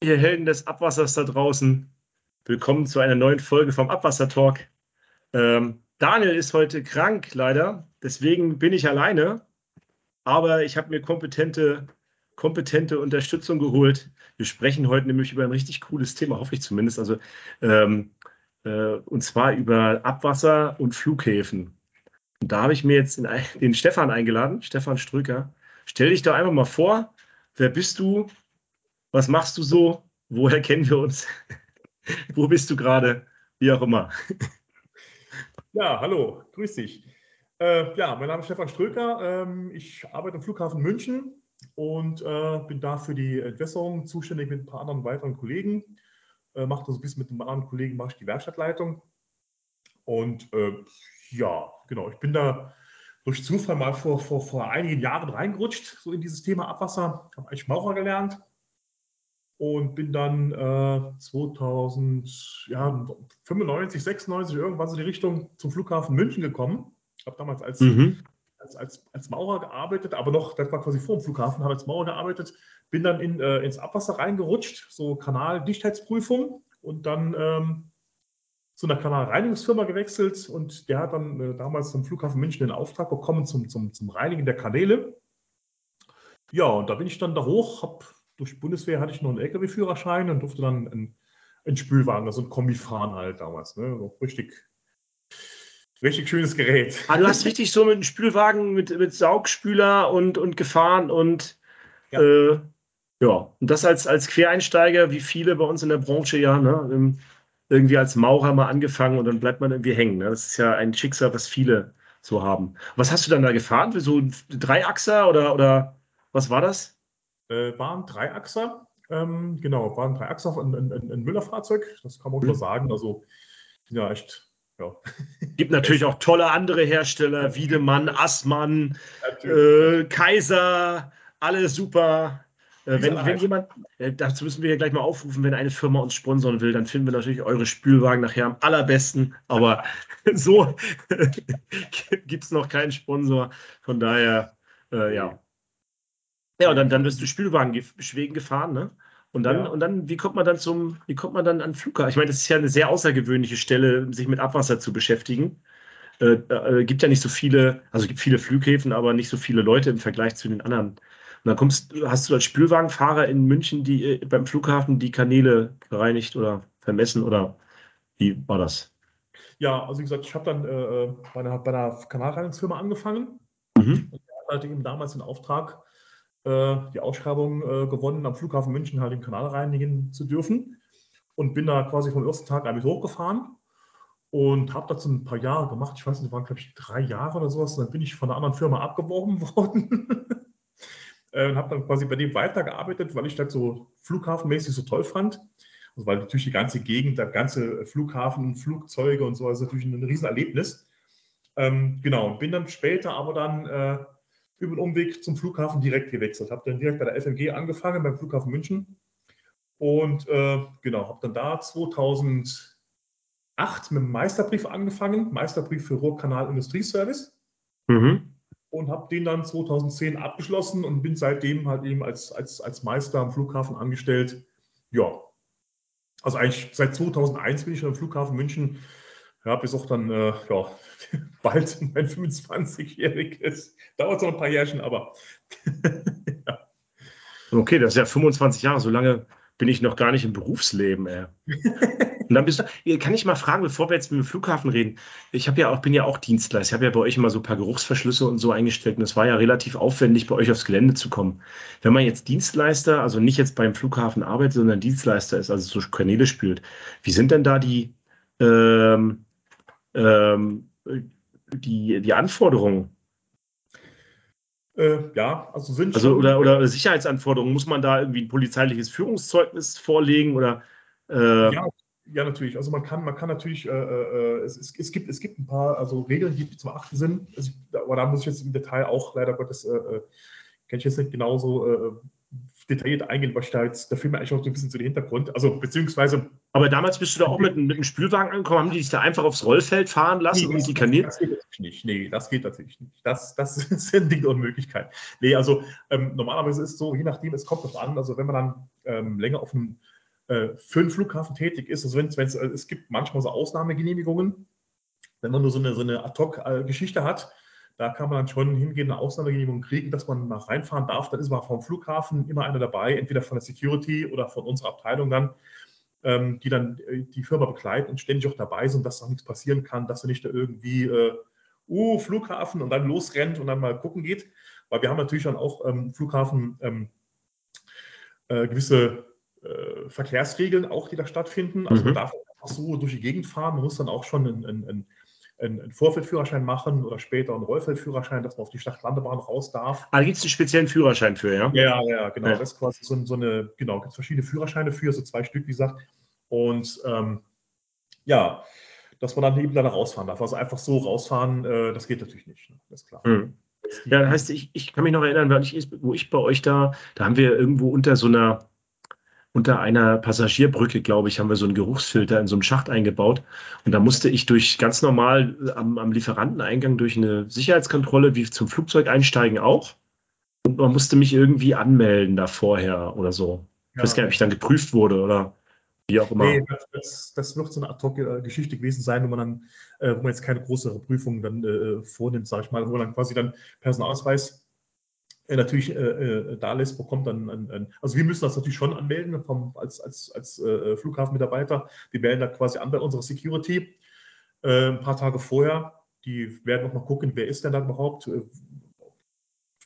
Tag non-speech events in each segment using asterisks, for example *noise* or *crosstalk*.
Ihr Helden des Abwassers da draußen, willkommen zu einer neuen Folge vom Abwasser Talk. Ähm, Daniel ist heute krank, leider. Deswegen bin ich alleine. Aber ich habe mir kompetente, kompetente Unterstützung geholt. Wir sprechen heute nämlich über ein richtig cooles Thema, hoffe ich zumindest. Also, ähm, äh, und zwar über Abwasser und Flughäfen. Und da habe ich mir jetzt den, den Stefan eingeladen, Stefan Strücker. Stell dich doch einfach mal vor, wer bist du? Was machst du so? Woher kennen wir uns? *laughs* Wo bist du gerade? Wie auch immer. Ja, hallo, grüß dich. Äh, ja, mein Name ist Stefan Ströker. Ähm, ich arbeite am Flughafen München und äh, bin da für die Entwässerung zuständig mit ein paar anderen weiteren Kollegen. Äh, mache das ein bisschen mit einem anderen Kollegen, mache ich die Werkstattleitung. Und äh, ja, genau, ich bin da durch Zufall mal vor, vor, vor einigen Jahren reingerutscht, so in dieses Thema Abwasser. Habe eigentlich Maurer gelernt und bin dann äh, 2095, ja, 96, irgendwann so in die Richtung zum Flughafen München gekommen. Ich habe damals als, mhm. als, als, als, Maurer gearbeitet, aber noch, das war quasi vor dem Flughafen, habe als Maurer gearbeitet, bin dann in, äh, ins Abwasser reingerutscht, so Kanaldichtheitsprüfung und dann ähm, zu einer Kanalreinigungsfirma gewechselt und der hat dann äh, damals zum Flughafen München den Auftrag bekommen zum, zum, zum Reinigen der Kanäle. Ja, und da bin ich dann da hoch, habe durch die Bundeswehr hatte ich noch einen LKW-Führerschein und durfte dann einen, einen Spülwagen, also ein Kombi fahren halt damals. Ne? So richtig, richtig schönes Gerät. Ah, du hast richtig so mit einem Spülwagen mit, mit Saugspüler und, und gefahren und ja. Äh, ja, und das als, als Quereinsteiger, wie viele bei uns in der Branche ja, ne? irgendwie als Maurer mal angefangen und dann bleibt man irgendwie hängen. Ne? Das ist ja ein Schicksal, was viele so haben. Was hast du dann da gefahren? So ein Dreiachser oder, oder was war das? Äh, war ein Dreiachser. Ähm, genau, war ein Dreiachser, ein, ein, ein Müller-Fahrzeug, das kann man schon mhm. sagen. Also, ja, echt. Ja. *laughs* Gibt natürlich auch tolle andere Hersteller, Wiedemann, Assmann, äh, Kaiser, alle super. Äh, wenn, wenn jemand, äh, dazu müssen wir ja gleich mal aufrufen, wenn eine Firma uns sponsern will, dann finden wir natürlich eure Spülwagen nachher am allerbesten. Aber *laughs* so *laughs* gibt es noch keinen Sponsor. Von daher, äh, ja. Ja, und dann, dann wirst du Spielwagen schwegen gefahren, ne? Und dann, ja. und dann, wie kommt man dann zum, wie kommt man dann an Flughafen? Ich meine, das ist ja eine sehr außergewöhnliche Stelle, sich mit Abwasser zu beschäftigen. Äh, äh, gibt ja nicht so viele, also es gibt viele Flughäfen, aber nicht so viele Leute im Vergleich zu den anderen. Und dann kommst, hast du als Spülwagenfahrer in München die äh, beim Flughafen die Kanäle gereinigt oder vermessen oder wie war das? Ja, also wie gesagt, ich habe dann äh, äh, bei, einer, bei einer Kanalreinigungsfirma angefangen. Mhm. Und hatte eben damals den Auftrag, die Ausschreibung äh, gewonnen, am Flughafen München halt den Kanal reinigen zu dürfen. Und bin da quasi vom ersten Tag damit hochgefahren und habe dazu ein paar Jahre gemacht. Ich weiß nicht, waren glaube ich drei Jahre oder sowas. Dann bin ich von einer anderen Firma abgeworben *laughs* worden äh, und habe dann quasi bei dem weitergearbeitet, weil ich das so flughafenmäßig so toll fand. Also weil natürlich die ganze Gegend, der ganze Flughafen, Flugzeuge und so, ist natürlich ein Riesenerlebnis. Ähm, genau, bin dann später aber dann äh, über den Umweg zum Flughafen direkt gewechselt. Habe dann direkt bei der FMG angefangen, beim Flughafen München. Und äh, genau, habe dann da 2008 mit dem Meisterbrief angefangen, Meisterbrief für Ruhrkanal Industrieservice. Mhm. Und habe den dann 2010 abgeschlossen und bin seitdem halt eben als, als, als Meister am Flughafen angestellt. Ja, also eigentlich seit 2001 bin ich am Flughafen München ja, bis auch dann, äh, ja, *laughs* bald mein 25-jähriges. Dauert noch ein paar Jährchen, aber *laughs* ja. Okay, das ist ja 25 Jahre, so lange bin ich noch gar nicht im Berufsleben, ey. Und dann bist du, kann ich mal fragen, bevor wir jetzt mit dem Flughafen reden, ich habe ja auch, bin ja auch Dienstleister, ich habe ja bei euch immer so ein paar Geruchsverschlüsse und so eingestellt und es war ja relativ aufwendig, bei euch aufs Gelände zu kommen. Wenn man jetzt Dienstleister, also nicht jetzt beim Flughafen arbeitet, sondern Dienstleister ist, also so Kanäle spült, wie sind denn da die, ähm, ähm, die, die Anforderungen? Äh, ja, also sind also oder, oder Sicherheitsanforderungen, muss man da irgendwie ein polizeiliches Führungszeugnis vorlegen oder äh, ja, ja, natürlich. Also man kann, man kann natürlich, äh, äh, es, es, es, gibt, es gibt ein paar also Regeln, die zu beachten sind. Also, aber da muss ich jetzt im Detail auch leider Gottes, äh, äh kenne ich jetzt nicht genauso detailliert eingehen, was da jetzt, da fehlt mir eigentlich auch so ein bisschen zu dem Hintergrund. Also, beziehungsweise. Aber damals bist du da auch mit, mit einem Spülwagen angekommen, haben die dich da einfach aufs Rollfeld fahren lassen nee, und die Kanäle? Das geht natürlich nicht. Nee, das geht natürlich nicht. Das, das *laughs* ist ein Ding der Unmöglichkeit. Nee, also ähm, normalerweise ist es so, je nachdem, es kommt drauf an, also wenn man dann ähm, länger auf einem äh, für einen Flughafen tätig ist, also wenn es, äh, es gibt manchmal so Ausnahmegenehmigungen, wenn man nur so eine, so eine Ad-Hoc-Geschichte hat, da kann man dann schon hingehen, eine Ausnahmegenehmigung kriegen, dass man mal reinfahren darf. Dann ist mal vom Flughafen immer einer dabei, entweder von der Security oder von unserer Abteilung dann, ähm, die dann äh, die Firma begleiten und ständig auch dabei sind, dass auch nichts passieren kann, dass er nicht da irgendwie, äh, uh, Flughafen und dann losrennt und dann mal gucken geht. Weil wir haben natürlich dann auch ähm, Flughafen ähm, äh, gewisse äh, Verkehrsregeln auch, die da stattfinden. Also mhm. man darf einfach so durch die Gegend fahren. Man muss dann auch schon ein, ein, ein einen Vorfeldführerschein machen oder später einen Rollfeldführerschein, dass man auf die Stadtlandebahn raus darf. Ah, da gibt es einen speziellen Führerschein für, ja? Ja, ja, genau. Ja. Das ist quasi so, so eine, genau, gibt es verschiedene Führerscheine für, so zwei Stück, wie gesagt. Und ähm, ja, dass man dann eben da rausfahren darf. Also einfach so rausfahren, äh, das geht natürlich nicht. Ne? Das ist klar. Mhm. Ja, das heißt, ich, ich kann mich noch erinnern, ich, wo ich bei euch da, da haben wir irgendwo unter so einer unter einer Passagierbrücke, glaube ich, haben wir so einen Geruchsfilter in so einem Schacht eingebaut. Und da musste ich durch ganz normal am, am Lieferanteneingang durch eine Sicherheitskontrolle wie zum Flugzeug einsteigen auch. Und man musste mich irgendwie anmelden da vorher oder so. Ich weiß gar nicht, ob ich dann geprüft wurde oder wie auch immer. Nee, das, das, wird so eine Ad-Hoc-Geschichte gewesen sein, wo man dann, äh, wo man jetzt keine größere Prüfung dann äh, vornimmt, sage ich mal, wo man dann quasi dann Personalausweis natürlich äh, äh, da lässt, bekommt dann, ein, ein, also wir müssen das natürlich schon anmelden vom, als, als, als äh, Flughafenmitarbeiter. Wir melden da quasi an bei unserer Security äh, ein paar Tage vorher. Die werden noch mal gucken, wer ist denn da überhaupt. Äh,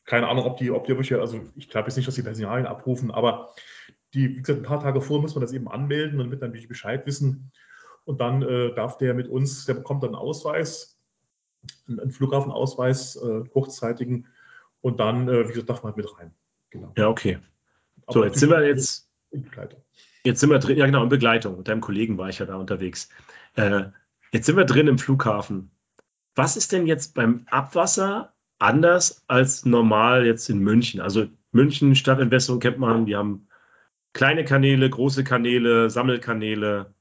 keine Ahnung, ob die, ob die welche, also ich glaube jetzt nicht, dass die Personalien abrufen, aber die, wie gesagt, ein paar Tage vorher muss man das eben anmelden wird dann natürlich Bescheid wissen. Und dann äh, darf der mit uns, der bekommt dann einen Ausweis, einen, einen Flughafenausweis, äh, kurzzeitigen, und dann, äh, wie gesagt, darf man halt mit rein. Genau. Ja, okay. So, jetzt sind wir jetzt. *laughs* In Begleitung. Jetzt sind wir drin, ja genau, in Begleitung. Mit deinem Kollegen war ich ja da unterwegs. Äh, jetzt sind wir drin im Flughafen. Was ist denn jetzt beim Abwasser anders als normal jetzt in München? Also München, Stadtentwässerung kennt man, die haben kleine Kanäle, große Kanäle, Sammelkanäle,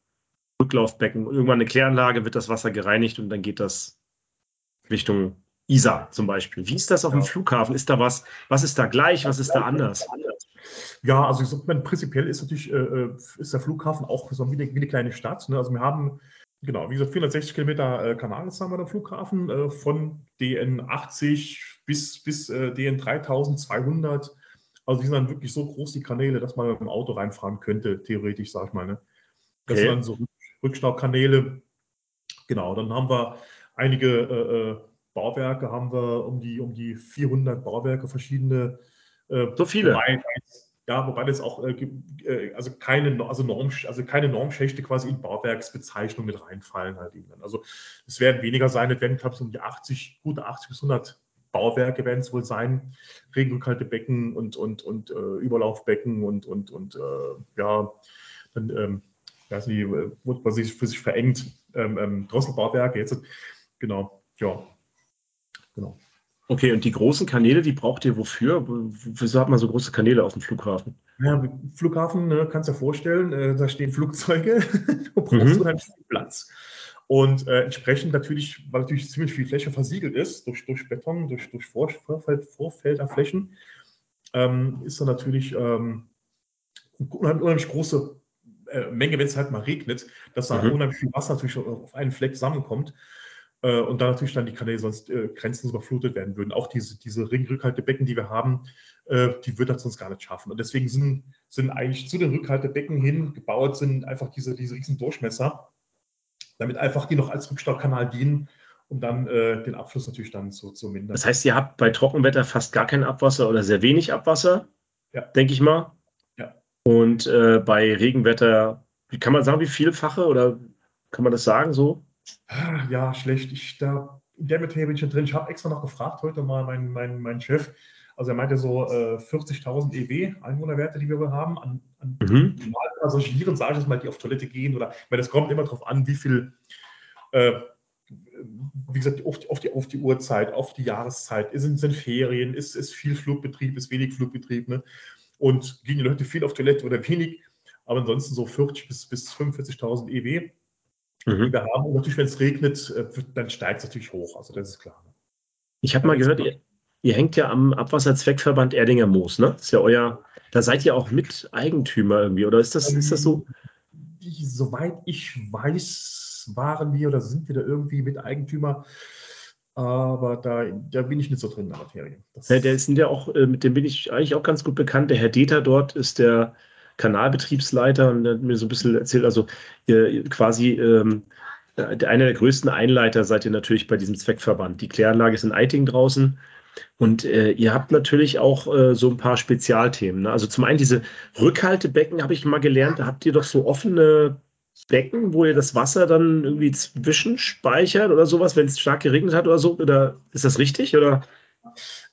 Rücklaufbecken. Irgendwann eine Kläranlage wird das Wasser gereinigt und dann geht das Richtung Isar zum Beispiel. Wie ist das auf ja. dem Flughafen? Ist da was, was ist da gleich, was ist da anders? Ja, also ich sag mal, prinzipiell ist natürlich äh, äh, ist der Flughafen auch so wie eine, wie eine kleine Stadt. Ne? Also wir haben, genau, wie gesagt, 460 Kilometer äh, Kanal haben wir am Flughafen, äh, von DN 80 bis, bis äh, DN 3200. Also die sind dann wirklich so groß, die Kanäle, dass man mit dem Auto reinfahren könnte, theoretisch, sag ich mal. Ne? Das okay. sind dann so Rückstaukanäle. Genau, dann haben wir einige äh, äh Bauwerke haben wir um die, um die 400 Bauwerke, verschiedene. Äh, so viele. Wobei, ja, wobei das auch äh, äh, also keine, also Norm, also keine Normschächte quasi in Bauwerksbezeichnung mit reinfallen halt eben. Also es werden weniger sein, es werden, glaube ich, um die 80, gute 80 bis 100 Bauwerke werden es wohl sein. Regenrückhaltebecken und, und, und äh, Überlaufbecken und, und, und äh, ja, dann, ähm, weiß nicht, wurde man sich für sich verengt, ähm, ähm, Drosselbauwerke jetzt, genau, ja, Genau. Okay, und die großen Kanäle, die braucht ihr wofür? Wieso hat man so große Kanäle auf dem Flughafen? Ja, Flughafen, ne, kannst du dir vorstellen, äh, da stehen Flugzeuge, *laughs* du brauchst mhm. unheimlich viel Platz. Und äh, entsprechend natürlich, weil natürlich ziemlich viel Fläche versiegelt ist, durch, durch Beton, durch, durch Vorfeld, Vorfelderflächen, ähm, ist da natürlich ähm, unheimlich, große äh, Menge, wenn es halt mal regnet, dass da mhm. unheimlich viel Wasser natürlich auf einen Fleck zusammenkommt. Äh, und da natürlich dann die Kanäle sonst äh, grenzenlos überflutet werden würden. Auch diese, diese Ringrückhaltebecken, die wir haben, äh, die wird das sonst gar nicht schaffen. Und deswegen sind, sind eigentlich zu den Rückhaltebecken hin gebaut, sind einfach diese, diese riesen Durchmesser, damit einfach die noch als Rückstaukanal dienen, um dann äh, den Abfluss natürlich dann zu, zu mindern. Das heißt, ihr habt bei Trockenwetter fast gar kein Abwasser oder sehr wenig Abwasser, ja. denke ich mal. Ja. Und äh, bei Regenwetter, wie kann man sagen, wie vielfache oder kann man das sagen so? Ja, schlecht. Ich, da, in der Materie bin ich drin. Ich habe extra noch gefragt heute mal meinen mein, mein Chef. Also er meinte so äh, 40.000 EW, Einwohnerwerte, die wir haben, an, an mhm. Passagieren, sage ich jetzt mal, die auf Toilette gehen. Oder, weil das kommt immer darauf an, wie viel, äh, wie gesagt, auf die, auf, die, auf die Uhrzeit, auf die Jahreszeit, sind, sind Ferien, ist, ist viel Flugbetrieb, ist wenig Flugbetrieb. Ne? und gehen die Leute viel auf Toilette oder wenig, aber ansonsten so 40 bis, bis 45.000 EW, mhm. die wir haben. Und natürlich, wenn es regnet, äh, dann steigt es natürlich hoch, also das ist klar. Ich habe mal gehört, ihr, ihr, hängt ja am Abwasserzweckverband Erdinger Moos, ne? Das ist ja euer, da seid ihr auch Miteigentümer irgendwie, oder ist das, ist das so? Soweit ich weiß, waren wir oder sind wir da irgendwie Miteigentümer. Aber da, da bin ich nicht so drin in der Materie. Das ja, der sind ja auch, äh, mit dem bin ich eigentlich auch ganz gut bekannt. Der Herr Deter dort ist der Kanalbetriebsleiter und hat mir so ein bisschen erzählt, also äh, quasi ähm, einer der größten Einleiter seid ihr natürlich bei diesem Zweckverband. Die Kläranlage ist in Eiting draußen. Und äh, ihr habt natürlich auch äh, so ein paar Spezialthemen. Ne? Also zum einen diese Rückhaltebecken habe ich mal gelernt, da habt ihr doch so offene Becken, wo ihr das Wasser dann irgendwie zwischenspeichert oder sowas, wenn es stark geregnet hat oder so? Oder ist das richtig? Oder?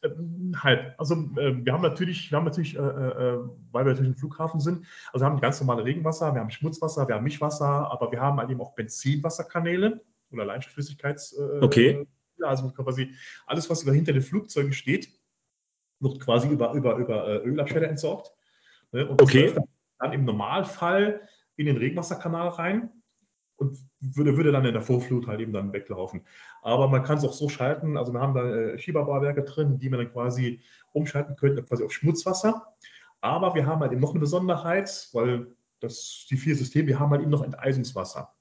Ähm, halb. Also äh, wir haben natürlich, wir haben natürlich, äh, äh, weil wir natürlich im Flughafen sind, also wir haben ganz normale Regenwasser, wir haben Schmutzwasser, wir haben Mischwasser, aber wir haben halt eben auch Benzinwasserkanäle oder Leinstflüssigkeits. Äh, okay. Also quasi alles, was über hinter den Flugzeugen steht, wird quasi über, über, über äh, Ölabstände entsorgt. Ne? Und okay. dann im Normalfall in den Regenwasserkanal rein und würde, würde dann in der Vorflut halt eben dann weglaufen. Aber man kann es auch so schalten, also wir haben da äh, Schieberbauwerke drin, die man dann quasi umschalten könnte, quasi auf Schmutzwasser. Aber wir haben halt eben noch eine Besonderheit, weil das die vier Systeme, wir haben halt eben noch Enteisungswasser.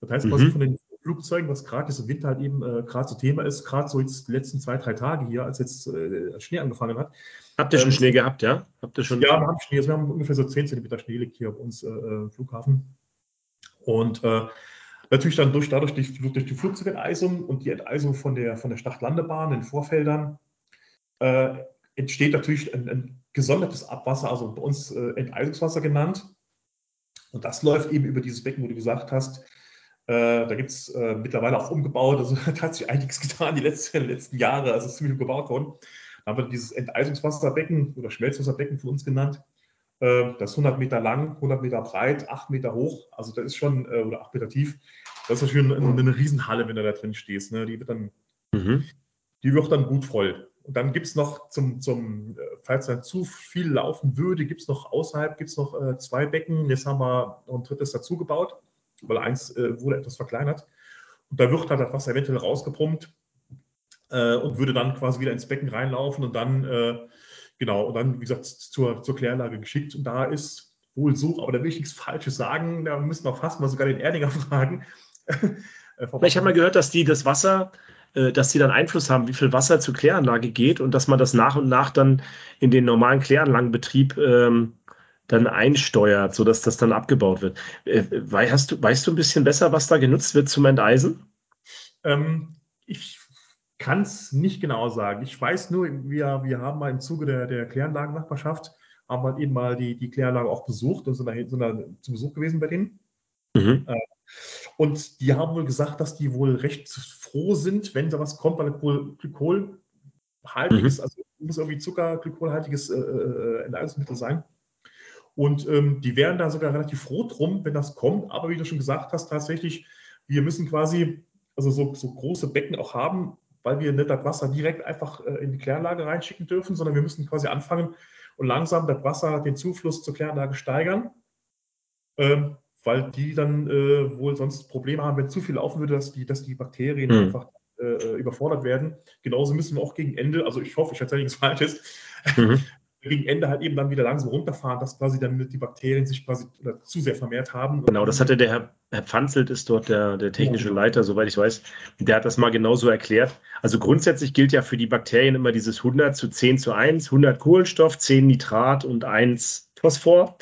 Das heißt, quasi mhm. von den Flugzeugen, was gerade jetzt im Winter halt eben äh, gerade so Thema ist, gerade so jetzt die letzten zwei, drei Tage hier, als jetzt äh, Schnee angefangen hat. Habt ihr schon ähm, Schnee gehabt, ja? Habt ihr schon? Ja, wir haben Schnee. Also wir haben ungefähr so 10 cm Schnee liegt hier auf uns äh, äh, Flughafen. Und äh, natürlich dann durch, dadurch die, durch die Flugzeugenteisung und die Enteisung von der, von der Startlandebahn, den Vorfeldern, äh, entsteht natürlich ein, ein, gesondertes Abwasser, also bei uns äh, Enteisungswasser genannt. Und das läuft eben über dieses Becken, wo du gesagt hast, äh, da gibt es äh, mittlerweile auch umgebaut, also *laughs* hat sich einiges getan die letzten, *laughs* letzten Jahre, also ist ziemlich umgebaut worden. Da haben wir dieses Enteisungswasserbecken oder Schmelzwasserbecken von uns genannt. Äh, das ist 100 Meter lang, 100 Meter breit, 8 Meter hoch, also das ist schon, äh, oder 8 Meter tief. Das ist natürlich eine, eine Riesenhalle, wenn du da drin stehst. Ne? Die wird dann, mhm. die wird dann gut voll. Und dann gibt es noch zum, zum, äh, falls dann zu viel laufen würde, gibt es noch außerhalb gibt's noch äh, zwei Becken. Jetzt haben wir noch ein drittes dazu gebaut weil eins äh, wurde etwas verkleinert. Und da wird halt das Wasser eventuell rausgepumpt äh, und würde dann quasi wieder ins Becken reinlaufen und dann, äh, genau, und dann, wie gesagt, zur, zur Kläranlage geschickt. Und da ist wohl so, aber da will ich nichts Falsches sagen, da müssen wir fast mal sogar den Erdinger *laughs* fragen. Äh, ich habe mal gehört, dass die das Wasser äh, dass sie dann Einfluss haben, wie viel Wasser zur Kläranlage geht und dass man das nach und nach dann in den normalen Kläranlagenbetrieb ähm, dann einsteuert, sodass das dann abgebaut wird. Äh, weißt du, weißt du ein bisschen besser, was da genutzt wird zum Enteisen? Ähm, ich kann es nicht genau sagen. Ich weiß nur, wir, wir haben mal im Zuge der, der Kläranlagennachbarschaft, haben wir eben mal die, die Kläranlage auch besucht und sind da, sind da zu Besuch gewesen bei denen. Mhm. Äh, und die haben wohl gesagt, dass die wohl recht froh sind, wenn da was kommt, weil Glykol, Glykolhaltiges, mhm. also muss irgendwie Zucker-Glykolhaltiges äh, äh, Enteisungsmittel sein. Und ähm, die wären da sogar relativ froh drum, wenn das kommt. Aber wie du schon gesagt hast, tatsächlich, wir müssen quasi also so, so große Becken auch haben, weil wir nicht das Wasser direkt einfach äh, in die Kläranlage reinschicken dürfen, sondern wir müssen quasi anfangen und langsam das Wasser, den Zufluss zur Kläranlage steigern, ähm, weil die dann äh, wohl sonst Probleme haben, wenn zu viel laufen würde, dass die, dass die Bakterien mhm. einfach äh, überfordert werden. Genauso müssen wir auch gegen Ende, also ich hoffe, ich erzähle nichts Falsches, mhm. *laughs* gegen Ende halt eben dann wieder langsam runterfahren, dass quasi dann die Bakterien sich quasi zu sehr vermehrt haben. Genau, das hatte der Herr, Herr Pfanzelt, ist dort der, der technische. Leiter, soweit ich weiß. Der hat das mal genauso erklärt. Also grundsätzlich gilt ja für die Bakterien immer dieses 100 zu 10 zu 1, 100 Kohlenstoff, 10 Nitrat und 1 Phosphor.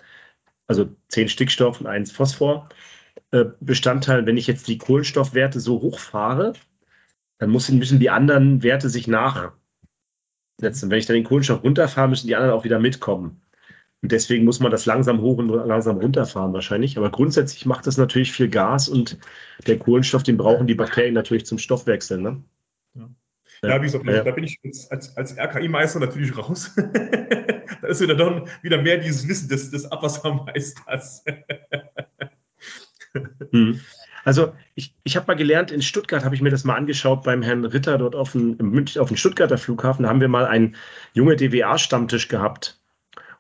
Also 10 Stickstoff und 1 Phosphor. Äh, Bestandteil, wenn ich jetzt die Kohlenstoffwerte so hochfahre, dann müssen die anderen Werte sich nach setzen. Wenn ich dann den Kohlenstoff runterfahre, müssen die anderen auch wieder mitkommen. Und deswegen muss man das langsam hoch und langsam runterfahren wahrscheinlich. Aber grundsätzlich macht das natürlich viel Gas und der Kohlenstoff, den brauchen die Bakterien natürlich zum Stoffwechsel. Ne? Ja. Ja, wie gesagt, ja. da bin ich als, als RKI-Meister natürlich raus. *laughs* da ist wieder dann wieder mehr dieses Wissen des, des Abwassermeisters. hm. Also ich, ich habe mal gelernt, in Stuttgart habe ich mir das mal angeschaut beim Herrn Ritter dort auf dem, auf dem Stuttgarter Flughafen. Da haben wir mal einen junge DWA-Stammtisch gehabt.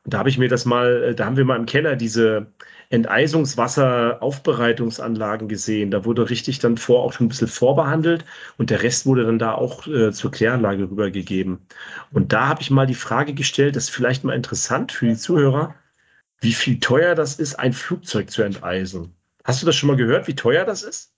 Und da habe ich mir das mal, äh, da haben wir mal im Keller diese Enteisungswasseraufbereitungsanlagen gesehen. Da wurde richtig dann vor auch schon ein bisschen vorbehandelt und der Rest wurde dann da auch äh, zur Kläranlage rübergegeben. Und da habe ich mal die Frage gestellt, das ist vielleicht mal interessant für die Zuhörer, wie viel teuer das ist, ein Flugzeug zu enteisen. Hast du das schon mal gehört, wie teuer das ist?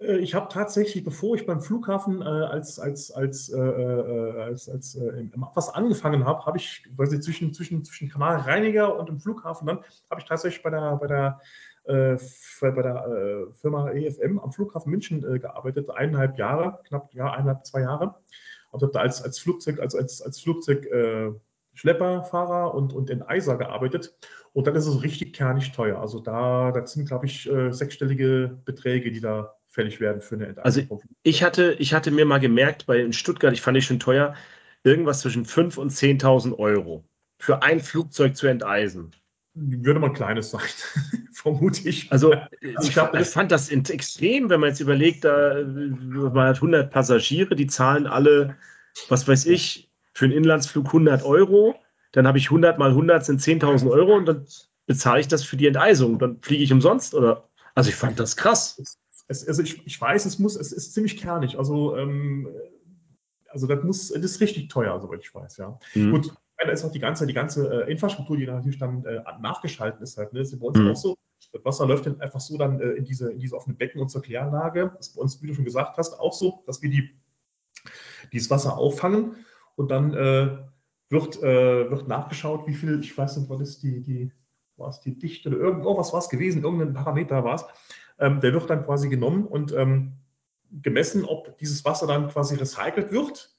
Äh, ich habe tatsächlich, bevor ich beim Flughafen äh, als, als, als, äh, äh als, als äh, im angefangen habe, habe ich quasi zwischen, zwischen, zwischen Kanalreiniger und dem Flughafen dann, habe ich tatsächlich bei der, bei der, äh, bei der Firma EFM am Flughafen München gearbeitet, eineinhalb Jahre, knapp ja, eineinhalb, zwei Jahre. Und habe da als, als Flugzeug, als, als, als Flugzeug Schlepperfahrer und, und Enteiser gearbeitet. Und dann ist es richtig kernig teuer. Also da, das sind, glaube ich, sechsstellige Beträge, die da fällig werden für eine Enteisung. Also ich hatte, ich hatte mir mal gemerkt, bei in Stuttgart, ich fand ich schon teuer, irgendwas zwischen 5.000 und 10.000 Euro für ein Flugzeug zu enteisen. Würde man kleines sein, *laughs* vermute ich. Also, also ich, glaub, ich, fand das extrem, wenn man jetzt überlegt, da, man hat 100 Passagiere, die zahlen alle, was weiß ich, für einen Inlandsflug 100 Euro. Dann habe ich 100 mal 100 sind 10.000 Euro und dann bezahle ich das für die Enteisung. Dann fliege ich umsonst, oder? Also ich fand das krass es, also ich, ich weiß, es muss, es ist ziemlich kernig. Also, ähm, also das muss, das ist richtig teuer, soweit ich weiß, ja. Mhm. Und da ist auch die ganze, die ganze äh, Infrastruktur, die natürlich dann äh, nachgeschaltet ist halt. Ne? Das ist bei uns mhm. auch so. Das Wasser läuft dann einfach so dann äh, in, diese, in diese offene Becken und zur Kläranlage. Das ist bei uns, wie du schon gesagt hast, auch so, dass wir die, dieses Wasser auffangen und dann äh, wird, äh, wird nachgeschaut, wie viel, ich weiß nicht, was ist die, die, war die Dichte oder irgendwas war es gewesen, irgendein Parameter war es ähm, der wird dann quasi genommen und ähm, gemessen, ob dieses Wasser dann quasi recycelt wird.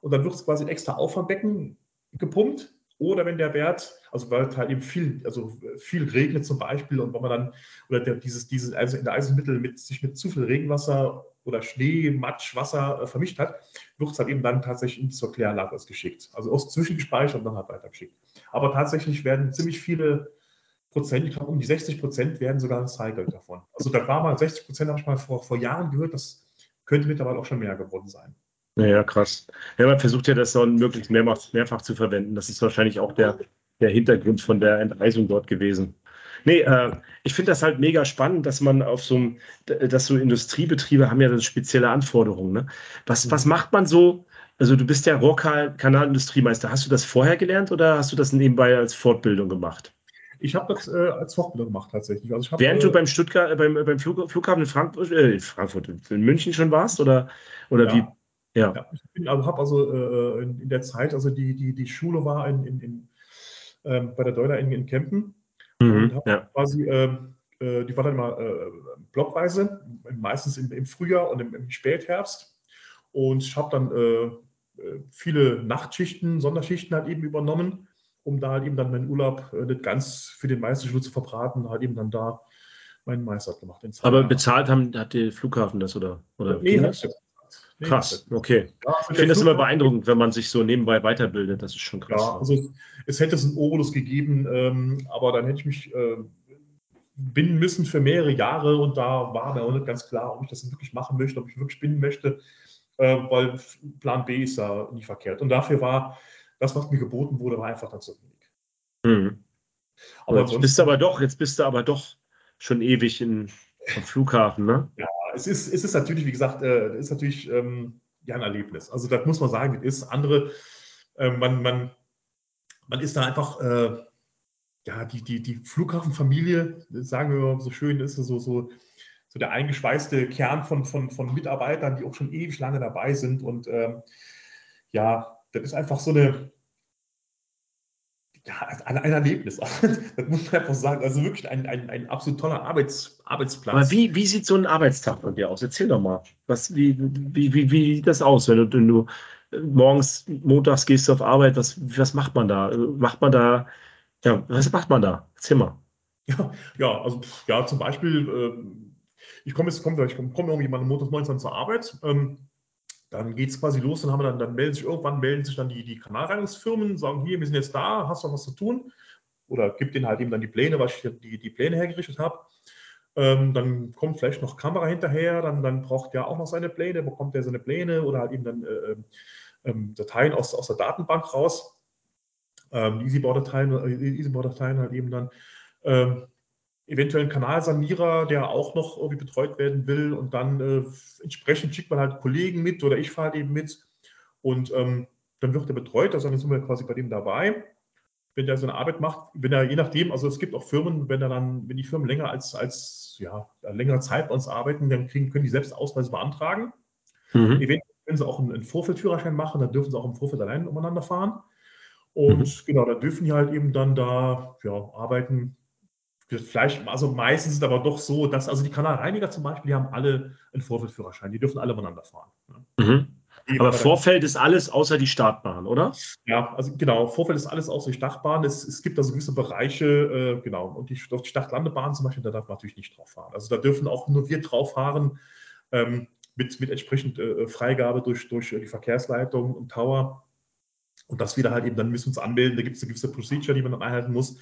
Und dann wird es quasi ein extra Auffangbecken gepumpt. Oder wenn der Wert, also weil halt eben viel, also viel regnet zum Beispiel und wenn man dann, oder der, dieses, dieses, also in der Eisenmittel mit, sich mit zu viel Regenwasser oder Schnee, Matsch, Wasser äh, vermischt hat, es halt eben dann tatsächlich zur Kläranlage geschickt. Also aus zwischengespeichert und dann halt weitergeschickt. Aber tatsächlich werden ziemlich viele Prozent, ich glaube um die 60 Prozent werden sogar recycelt davon. Also da war mal 60 Prozent, habe ich mal vor, vor Jahren gehört, das könnte mittlerweile auch schon mehr geworden sein. Ja, krass. Ja, man versucht ja das dann möglichst mehrfach, mehrfach zu verwenden. Das ist wahrscheinlich auch der, der Hintergrund von der Enteisung dort gewesen. Nee, äh, ich finde das halt mega spannend, dass man auf so einem, dass so Industriebetriebe haben ja das spezielle Anforderungen. Ne? Was, was macht man so? Also du bist ja Rohrkanalindustriemeister. Hast du das vorher gelernt oder hast du das nebenbei als Fortbildung gemacht? Ich habe das äh, als Fortbildung gemacht tatsächlich. Also hab, Während äh, du beim Stuttgart, äh, beim, beim Flug, Flughafen in Frankfurt, äh, Frankfurt, in München schon warst oder, oder ja. wie? Ja. ja. ich bin, also habe also äh, in, in, der Zeit, also die, die, die Schule war in, in, in ähm, bei der Deuler in, in Kempen. Mhm, ja. quasi, ähm, äh, die war dann mal blockweise, meistens im, im Frühjahr und im, im, Spätherbst. Und ich habe dann viele Nachtschichten, Sonderschichten halt eben übernommen um da halt eben dann meinen Urlaub äh, nicht ganz für den Meisterschule zu verbraten, halt eben dann da meinen Meister gemacht. Aber bezahlt haben, hat der Flughafen das oder? oder nee, das? Krass, okay. Ja, ich finde das immer beeindruckend, wenn man sich so nebenbei weiterbildet. Das ist schon krass. Ja, also es hätte es einen Obolus gegeben, ähm, aber dann hätte ich mich äh, binden müssen für mehrere Jahre und da war mir auch nicht ganz klar, ob ich das wirklich machen möchte, ob ich wirklich binden möchte, äh, weil Plan B ist ja nie verkehrt. Und dafür war das, was mir geboten wurde, war einfach dann zu wenig. Mhm. Aber jetzt bist du aber doch, jetzt bist du aber doch schon ewig in, am Flughafen, ne? Ja, es ist, es ist natürlich, wie gesagt, äh, ist natürlich ähm, ja ein Erlebnis. Also das muss man sagen, ist andere, äh, man, man, man ist da einfach, äh, ja, die, die, die Flughafenfamilie, sagen wir mal so schön, ist so, so, so der eingeschweißte Kern von, von, von Mitarbeitern, die auch schon ewig lange dabei sind und ähm, ja, das ist einfach so eine, ja, ein, ein Erlebnis. *laughs* das muss man einfach sagen. Also wirklich ein, ein, ein absolut toller Arbeits, Arbeitsplatz. Aber wie, wie sieht so ein Arbeitstag von dir aus? Erzähl doch mal. Was, wie, wie, wie, wie sieht das aus, wenn du, wenn du morgens, montags gehst du auf Arbeit? Was, was macht man da? Macht man da, ja, was macht man da? Erzähl mal. Ja, ja also ja, zum Beispiel, äh, ich komme jetzt, komm, ich komme komm irgendwie mal montags 19 zur Arbeit. Ähm, dann geht es quasi los, dann haben dann, dann melden sich irgendwann melden sich dann die, die Kanalreinigungsfirmen, sagen, hier, wir sind jetzt da, hast du was zu tun? Oder gibt denen halt eben dann die Pläne, was ich die, die Pläne hergerichtet habe. Ähm, dann kommt vielleicht noch Kamera hinterher, dann, dann braucht der auch noch seine Pläne, bekommt er seine Pläne oder halt eben dann äh, ähm, Dateien aus, aus der Datenbank raus. ähm, EasyBoard-Dateien äh, EasyBoard halt eben dann. Ähm, eventuell einen Kanalsanierer, der auch noch irgendwie betreut werden will und dann äh, entsprechend schickt man halt Kollegen mit oder ich fahre eben mit und ähm, dann wird er betreut, also dann sind wir quasi bei dem dabei. Wenn der so eine Arbeit macht, wenn er je nachdem, also es gibt auch Firmen, wenn er dann, wenn die Firmen länger als, als ja, längere Zeit bei uns arbeiten, dann kriegen, können die selbst Ausweise beantragen. Mhm. Eventuell können sie auch einen, einen Vorfeldführerschein machen, dann dürfen sie auch im Vorfeld allein umeinander fahren. Und mhm. genau, da dürfen die halt eben dann da ja, arbeiten, Vielleicht, also meistens ist es aber doch so, dass, also die Kanalreiniger zum Beispiel, die haben alle einen Vorfeldführerschein, die dürfen alle miteinander fahren. Mhm. Aber Vorfeld ist alles außer die Startbahn, oder? Ja, also genau, Vorfeld ist alles außer die Startbahn. Es, es gibt also gewisse Bereiche, äh, genau, und die, auf die Startlandebahn zum Beispiel, da darf man natürlich nicht drauf fahren. Also da dürfen auch nur wir drauf fahren, ähm, mit, mit entsprechend äh, Freigabe durch, durch die Verkehrsleitung und Tower. Und das wieder halt eben, dann müssen wir uns anmelden, da gibt es eine gewisse Procedure, die man dann einhalten muss.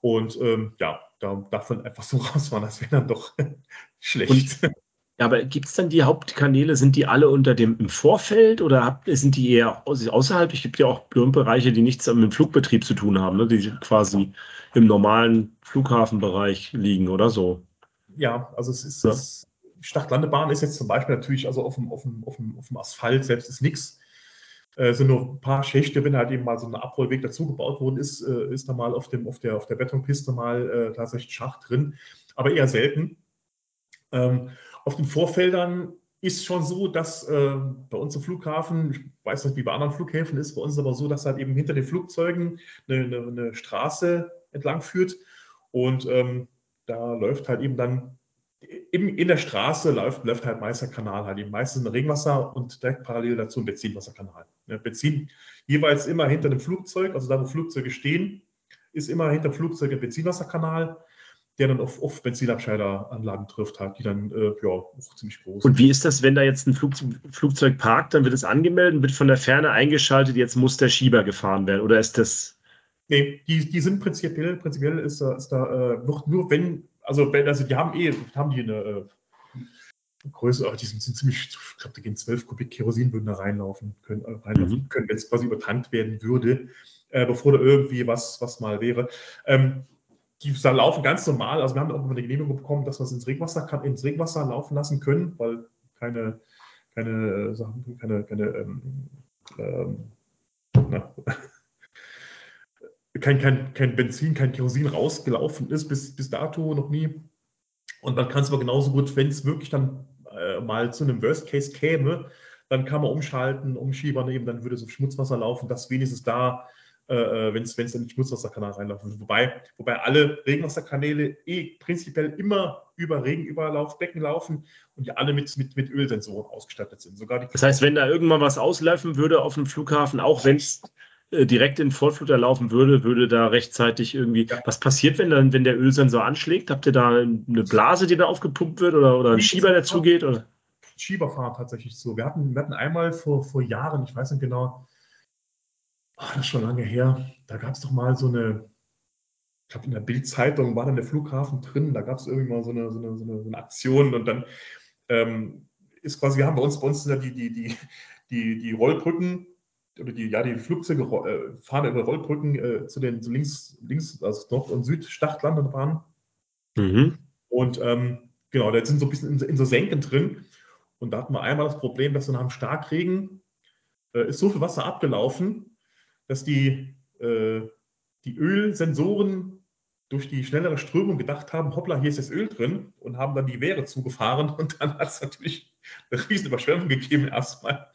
Und ähm, ja, da darf man einfach so *laughs* rausfahren, das wäre dann doch *laughs* schlecht. Und, ja, aber gibt es dann die Hauptkanäle, sind die alle unter dem im Vorfeld oder sind die eher außerhalb? Es gibt ja auch Bereiche, die nichts mit dem Flugbetrieb zu tun haben, ne? die quasi im normalen Flughafenbereich liegen oder so. Ja, also es ist, ja. das Startlandebahn ist jetzt zum Beispiel natürlich, also auf dem, auf dem, auf dem, auf dem Asphalt selbst ist nichts äh, sind nur ein paar Schächte, wenn halt eben mal so ein Abrollweg dazugebaut worden ist, äh, ist da mal auf, dem, auf, der, auf der Betonpiste mal äh, tatsächlich Schacht drin, aber eher selten. Ähm, auf den Vorfeldern ist schon so, dass äh, bei uns im Flughafen, ich weiß nicht, wie bei anderen Flughäfen ist, bei uns aber so, dass halt eben hinter den Flugzeugen eine, eine, eine Straße entlang führt und ähm, da läuft halt eben dann in, in der Straße läuft, läuft halt meist der Kanal halt eben meistens ein Regenwasser und direkt parallel dazu ein Benzinwasserkanal. Benzin jeweils immer hinter dem Flugzeug, also da wo Flugzeuge stehen, ist immer hinter dem Flugzeug ein Benzinwasserkanal, der dann auf, auf Benzinabscheideranlagen trifft, halt, die dann äh, ja, auch ziemlich groß sind. Und wie ist das, wenn da jetzt ein Flug, Flugzeug parkt, dann wird es angemeldet, wird von der Ferne eingeschaltet, jetzt muss der Schieber gefahren werden oder ist das Nee, die, die sind prinzipiell, prinzipiell ist, ist da, äh, wird nur wenn also, also die haben eh, haben die eine äh, Größe, die sind, sind, ziemlich, ich glaube, da gehen 12 Kubik Kerosin würden da reinlaufen können, äh, reinlaufen mhm. können wenn es quasi übertankt werden würde, äh, bevor da irgendwie was, was mal wäre. Ähm, die da laufen ganz normal, also wir haben auch eine Genehmigung bekommen, dass wir es ins Regenwasser, kann, ins Regenwasser laufen lassen können, weil keine, keine, äh, keine, keine ähm, ähm, na, kein, kein, kein Benzin, kein Kerosin rausgelaufen ist, bis, bis dato noch nie. Und dann kann es aber genauso gut, wenn es wirklich dann äh, mal zu einem Worst Case käme, dann kann man umschalten, umschiebern eben, dann würde es auf Schmutzwasser laufen, dass wenigstens da, äh, äh wenn es in den Schmutzwasserkanal reinlaufen Wobei, wobei alle Regenwasserkanäle eh prinzipiell immer über Regenüberlaufbecken laufen und die alle mit, mit, mit Ölsensoren ausgestattet sind. Sogar das heißt, wenn da irgendwann was auslaufen würde auf dem Flughafen, auch wenn es äh, direkt in Vollfluter laufen würde, würde da rechtzeitig irgendwie. Ja. Was passiert, wenn dann, wenn der Ölsensor anschlägt? Habt ihr da eine Blase, die da aufgepumpt wird oder, oder ein Schieber, der zugeht? Oder? Schieber fahren tatsächlich so. Wir hatten, wir hatten einmal vor, vor Jahren, ich weiß nicht genau, oh, das ist schon lange her, da gab es doch mal so eine, ich glaube, in der Bildzeitung war dann der Flughafen drin, da gab es irgendwie mal so eine, so eine, so eine, so eine Aktion und dann ähm, ist quasi, wir haben bei uns, bei uns die, die, die, die, die Rollbrücken oder die, ja, die Flugzeuge äh, fahren über Rollbrücken äh, zu den zu links, links, also Nord- und Süd-Startlandebahnen. Mhm. Und ähm, genau, da sind so ein bisschen in, in, so Senken drin. Und da hatten wir einmal das Problem, dass so nach einem Starkregen äh, ist so viel Wasser abgelaufen, dass die, äh, die Ölsensoren durch die schnellere Strömung gedacht haben, hoppla, hier ist das Öl drin und haben dann die Wehre zugefahren *laughs* und dann hat es natürlich eine riesen Überschwemmung gegeben erstmal.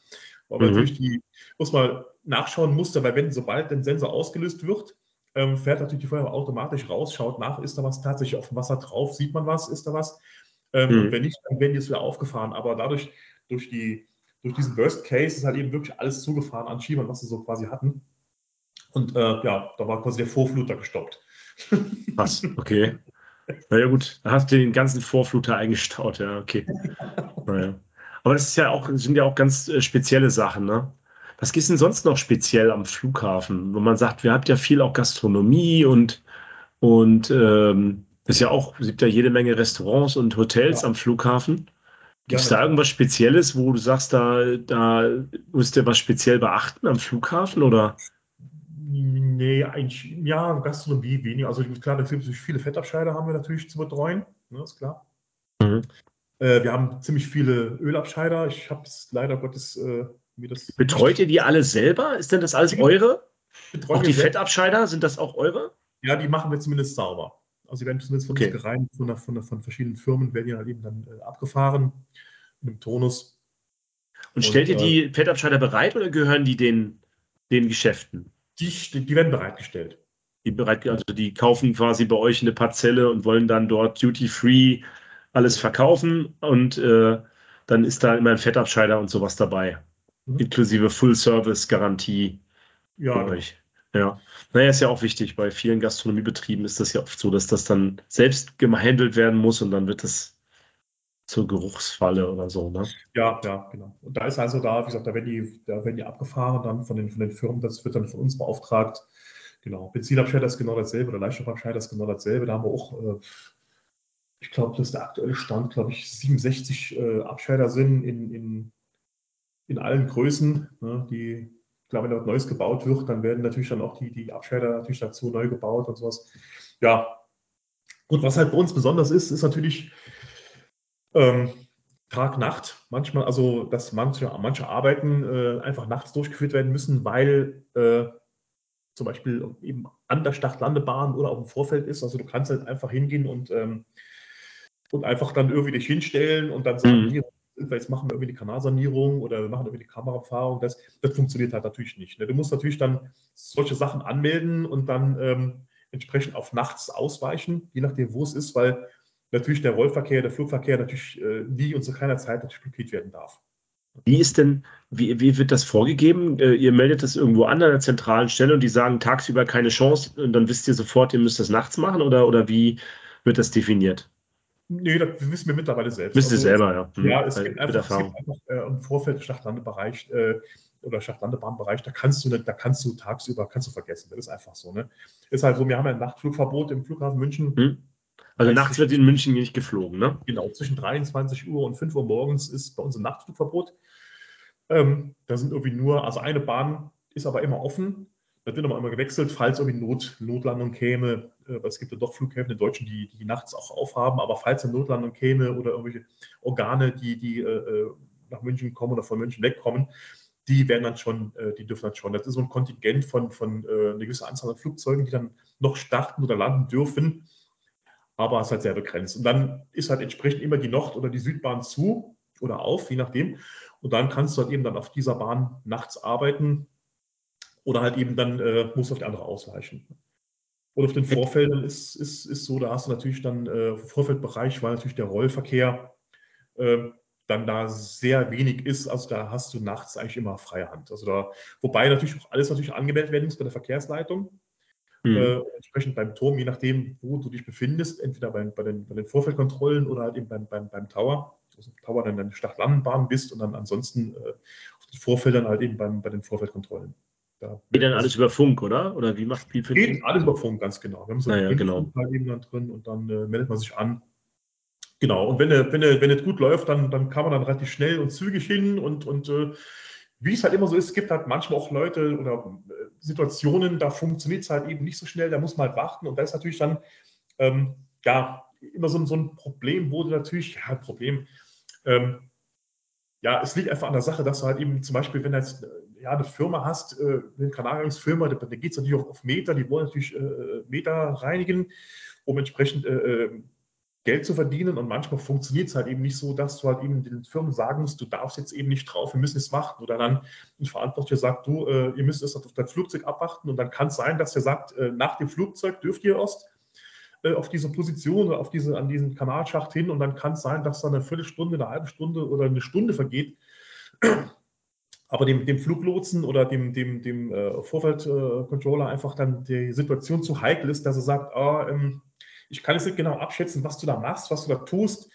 Weil mhm. natürlich die, muss man nachschauen musste, weil wenn sobald der Sensor ausgelöst wird, ähm, fährt natürlich die Feuerwehr automatisch raus, schaut nach, ist da was tatsächlich auf dem Wasser drauf, sieht man was, ist da was. Ähm, mhm. Wenn nicht, dann werden die es wieder aufgefahren. Aber dadurch, durch, die, durch diesen Worst Case, ist halt eben wirklich alles zugefahren an Schiebern, was sie so quasi hatten. Und äh, ja, da war quasi der Vorfluter gestoppt. *laughs* Was? Okay. Naja, gut, da hast du den ganzen Vorfluter eingestaut, ja, okay. *laughs* Naja. Aber das ist ja auch, sind ja auch ganz äh, spezielle Sachen, ne? Was ist denn sonst noch speziell am Flughafen? Wo man sagt, wir habt ja viel auch Gastronomie und, und ähm, ist ja auch, es gibt ja jede Menge Restaurants und Hotels ja. am Flughafen. Gibt es ja, da irgendwas Spezielles, wo du sagst, da, da müsst ihr was speziell beachten am Flughafen oder? Nee, eigentlich, ja, Gastronomie weniger. Also klar, natürlich viele Fettabscheider haben wir natürlich zu betreuen, ne, ist klar. Mhm. Äh, wir haben ziemlich viele Ölabscheider. Ich habe es leider Gottes äh. Betreut ihr die alle selber? Ist denn das alles eure? Betreuen auch die Fettabscheider, sind das auch eure? Ja, die machen wir zumindest sauber. Also die werden zumindest von okay. uns gereinigt, von, von, von, verschiedenen Firmen werden die halt eben dann äh, abgefahren mit dem Tonus. Und, Und stellt ihr die äh, Fettabscheider bereit oder gehören die den, den Geschäften? Die, die werden bereitgestellt. Die bereit, also die kaufen quasi bei euch eine Parzelle und wollen dann dort duty-free alles verkaufen und äh, dann ist da immer ein Fettabscheider und sowas dabei. Mhm. Inklusive Full-Service-Garantie ja. euch. Ja. Naja, ist ja auch wichtig. Bei vielen Gastronomiebetrieben ist das ja oft so, dass das dann selbst gehandelt werden muss und dann wird es zur Geruchsfalle oder so, ne? Ja, ja, genau. Und da ist also da, wie gesagt, da werden die, da werden die abgefahren dann von den, von den Firmen, das wird dann von uns beauftragt. Genau. Benzinabscheider ist genau dasselbe oder Leichtstoffabscheider ist genau dasselbe. Da haben wir auch, äh, ich glaube, das ist der aktuelle Stand, glaube ich, 67 äh, Abscheider sind in, in, in allen Größen, ne, die klar, wenn dort Neues gebaut wird, dann werden natürlich dann auch die, die Abscheider natürlich dazu neu gebaut und sowas. Ja. Und was halt bei uns besonders ist, ist natürlich ähm, Tag, Nacht. Manchmal, also, dass manche, manche Arbeiten äh, einfach nachts durchgeführt werden müssen, weil äh, zum Beispiel eben an der Startlandebahn oder auf dem Vorfeld ist. Also du kannst halt einfach hingehen und, ähm, und einfach dann irgendwie dich hinstellen und dann sagen, mhm. hier, jetzt machen wir irgendwie die Kanalsanierung oder wir machen irgendwie die Kameraerfahrung, das, das funktioniert halt natürlich nicht. Ne? Du musst natürlich dann solche Sachen anmelden und dann ähm, entsprechend auf nachts ausweichen, je nachdem, wo es ist, weil natürlich der Rollverkehr, der Flugverkehr natürlich äh, nie und zu keiner Zeit natürlich blockiert werden darf. Wie ist denn, wie, wie wird das vorgegeben? Äh, ihr meldet das irgendwo an, an einer zentralen Stelle und die sagen tagsüber keine Chance und dann wisst ihr sofort, ihr müsst das nachts machen oder, oder wie wird das definiert? Nee, das wissen wir mittlerweile selbst. Wisst ihr also, selber, ja. Mhm. Ja, es gibt einfach, es gibt einfach äh, im Vorfeld Stadtlandebereich äh, oder Stadtlandebahnbereich, da kannst du da kannst du tagsüber kannst du vergessen. Das ist einfach so. Ne? Ist halt so, wir haben ja ein Nachtflugverbot im Flughafen München. Hm. Also nachts wird in München nicht geflogen, ne? Genau, zwischen 23 Uhr und 5 Uhr morgens ist bei uns ein Nachtflugverbot. Ähm, da sind irgendwie nur, also eine Bahn ist aber immer offen. Da wird aber immer gewechselt, falls irgendwie Not, Notlandung käme. Äh, es gibt ja doch Flughäfen in Deutschen, die, die nachts auch aufhaben, aber falls eine Notlandung käme oder irgendwelche Organe, die, die äh, äh, nach München kommen oder von München wegkommen, die werden dann schon, äh, die dürfen dann schon. Das ist so ein Kontingent von, von äh, einer gewissen Anzahl an Flugzeugen, die dann noch starten oder landen dürfen, aber es ist halt sehr begrenzt. Und dann ist halt entsprechend immer die Nord- oder die Südbahn zu oder auf, je nachdem. Und dann kannst du halt eben dann auf dieser Bahn nachts arbeiten oder halt eben dann äh, musst du auf die andere ausweichen. Und auf den Vorfeldern ist, ist, ist so, da hast du natürlich dann äh, Vorfeldbereich, weil natürlich der Rollverkehr äh, dann da sehr wenig ist. Also da hast du nachts eigentlich immer freie Hand. Also da, wobei natürlich auch alles natürlich angemeldet werden muss bei der Verkehrsleitung. Mhm. Äh, entsprechend beim Turm, je nachdem, wo du dich befindest, entweder bei, bei, den, bei den Vorfeldkontrollen oder halt eben beim, beim, beim Tower, also Tower dann in der Stadtlandenbahn bist und dann ansonsten äh, auf den Vorfeldern halt eben beim, bei den Vorfeldkontrollen. Da Geht dann alles über Funk, oder? Oder wie macht Geht Funk? alles über Funk, ganz genau. Wir haben so ah, ja, genau. eben dann drin und dann äh, meldet man sich an. Genau, und wenn, wenn, wenn es gut läuft, dann, dann kann man dann relativ schnell und zügig hin und, und äh, wie es halt immer so ist, es gibt halt manchmal auch Leute oder äh, Situationen, da funktioniert es halt eben nicht so schnell, da muss man halt warten und da ist natürlich dann ähm, ja immer so, so, ein Problem, du natürlich, ja, Problem, ähm, ja, es liegt einfach an der Sache, dass du halt eben zum Beispiel, wenn jetzt ja, eine Firma hast, äh, eine Kanalreinigungsfirma, da, da geht es natürlich auch auf Meter, die wollen natürlich äh, Meter reinigen, um entsprechend äh, äh, Geld zu verdienen. Und manchmal funktioniert es halt eben nicht so, dass du halt eben den Firmen sagen musst, du darfst jetzt eben nicht drauf, wir müssen es machen. Oder dann ein Verantwortlicher sagt, du, äh, ihr müsst es auf dein Flugzeug abwarten. Und dann kann es sein, dass er sagt, äh, nach dem Flugzeug dürft ihr erst auf diese Position oder auf diese, an diesen Kanalschacht hin. Und dann kann es sein, dass da eine Viertelstunde, eine halbe Stunde oder eine Stunde vergeht aber dem, dem Fluglotsen oder dem, dem, dem äh, Vorfeldcontroller äh, einfach dann die Situation zu heikel ist, dass er sagt, oh, ähm, ich kann jetzt nicht genau abschätzen, was du da machst, was du da tust.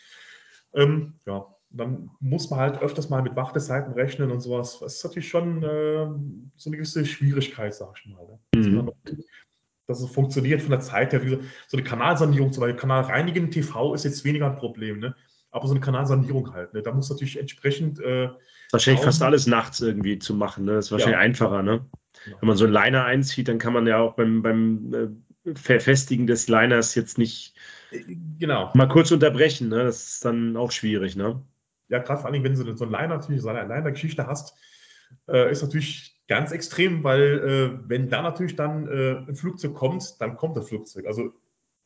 Ähm, ja, dann muss man halt öfters mal mit Wartezeiten rechnen und sowas. Das ist natürlich schon äh, so eine gewisse Schwierigkeit, sag ich mal. Ne? Mhm. Dass, es funktioniert von der Zeit her. So eine Kanalsanierung, zum Beispiel Kanal reinigen TV ist jetzt weniger ein Problem. Ne? aber so eine Kanalsanierung halt. Ne? Da muss natürlich entsprechend. Äh, wahrscheinlich fast alles nachts irgendwie zu machen. Ne? Das ist wahrscheinlich ja. einfacher. Ne? Wenn man so einen Liner einzieht, dann kann man ja auch beim, beim äh, Verfestigen des Liners jetzt nicht genau. mal kurz unterbrechen. Ne? Das ist dann auch schwierig. Ne? Ja, gerade vor allem, wenn du so einen Liner, natürlich so eine Liner-Geschichte hast, äh, ist natürlich ganz extrem, weil äh, wenn da natürlich dann äh, ein Flugzeug kommt, dann kommt das Flugzeug. Also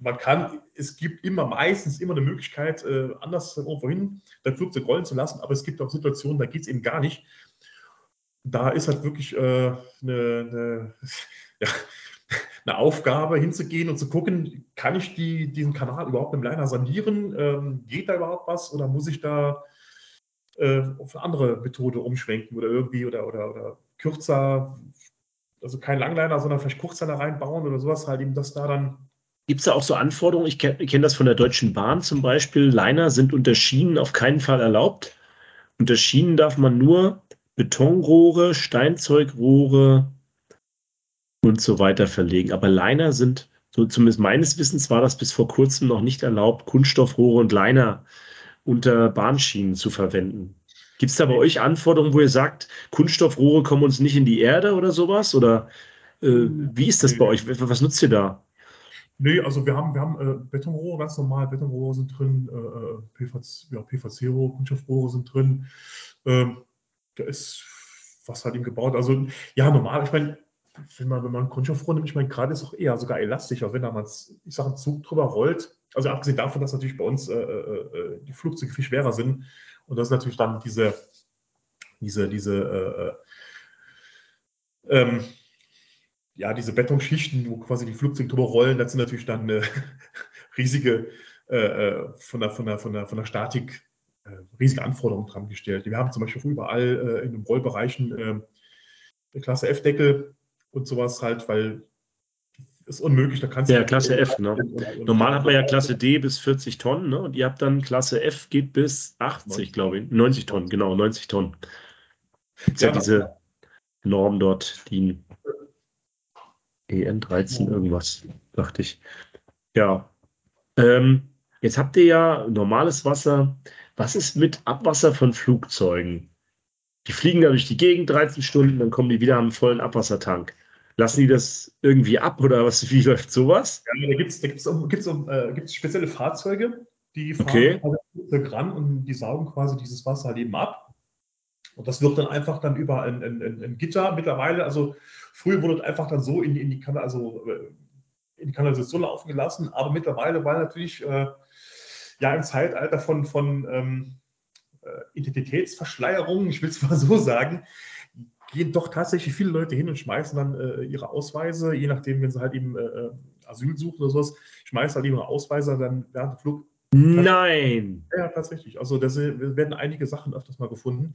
man kann, es gibt immer meistens immer eine Möglichkeit, äh, anders irgendwo hin das Flugzeug rollen zu lassen, aber es gibt auch Situationen, da geht es eben gar nicht. Da ist halt wirklich äh, eine, eine, *laughs* ja, *laughs* eine, Aufgabe hinzugehen und zu gucken, kann ich die, diesen Kanal überhaupt im Liner sanieren? Ähm, geht da überhaupt was oder muss ich da äh, auf eine andere Methode umschwenken oder irgendwie oder, oder, oder kürzer, also kein Langliner, sondern vielleicht da reinbauen oder sowas, halt eben, dass da dann. Gibt es da auch so Anforderungen? Ich kenne kenn das von der Deutschen Bahn zum Beispiel. Liner sind unter Schienen auf keinen Fall erlaubt. Unter Schienen darf man nur Betonrohre, Steinzeugrohre und so weiter verlegen. Aber Liner sind, so zumindest meines Wissens war das bis vor kurzem noch nicht erlaubt, Kunststoffrohre und Liner unter Bahnschienen zu verwenden. Gibt es da bei euch Anforderungen, wo ihr sagt, Kunststoffrohre kommen uns nicht in die Erde oder sowas? Oder äh, wie ist das bei euch? Was nutzt ihr da? Nee, also wir haben, wir haben äh, Betonrohre ganz normal, Betonrohre sind drin, äh, äh PVC, ja, PVC-Rohre, Kunststoffrohre sind drin. Ähm, da ist was halt eben gebaut. Also ja, normal, ich meine, wenn man, wenn man Kunststoffrohre nimmt, ich meine, gerade ist auch eher sogar elastisch, also wenn da mal, ich sage, ein Zug drüber rollt, also abgesehen davon, dass natürlich bei uns äh, äh, äh, die Flugzeuge viel schwerer sind und das ist natürlich dann diese, diese, diese, äh, ähm, ja, diese Betonschichten, wo quasi die Flugzeuge drüber rollen, das sind natürlich dann äh, *laughs* riesige, von, der, von, der, von, der, von der Statik, riesige Anforderungen dran gestellt. Wir haben zum Beispiel überall in den Rollbereichen ähm, Klasse F-Deckel und sowas halt, weil ist unmöglich. Da kannst ja, Klasse F. Ne? Normal hat man ja Klasse D bis 40 Tonnen ne? und ihr habt dann Klasse F geht bis 80, glaube ich. 90 Tonnen, genau, 90 Tonnen. Ist ja, ja diese Norm dort, die EN 13 irgendwas, dachte ich. Ja. Ähm, jetzt habt ihr ja normales Wasser. Was ist mit Abwasser von Flugzeugen? Die fliegen da durch die Gegend 13 Stunden, dann kommen die wieder am vollen Abwassertank. Lassen die das irgendwie ab oder was, *laughs* wie läuft sowas? Ja, da gibt es da gibt's, gibt's, äh, gibt's spezielle Fahrzeuge, die fahren okay. ran und die saugen quasi dieses Wasser halt eben ab. Und das wird dann einfach dann über ein, ein, ein, ein Gitter mittlerweile, also früher wurde es einfach dann so in, in die Kanal, also äh, in die Kanalisation laufen gelassen, aber mittlerweile, weil natürlich äh, ja im Zeitalter von, von ähm, äh, Identitätsverschleierung, ich will es *laughs* mal so sagen, gehen doch tatsächlich viele Leute hin und schmeißen dann äh, ihre Ausweise, je nachdem, wenn sie halt eben äh, äh Asyl suchen oder sowas, schmeißen halt ihre Ausweise dann während dem Flug. Nein! Ja, tatsächlich. Also da werden einige Sachen öfters mal gefunden.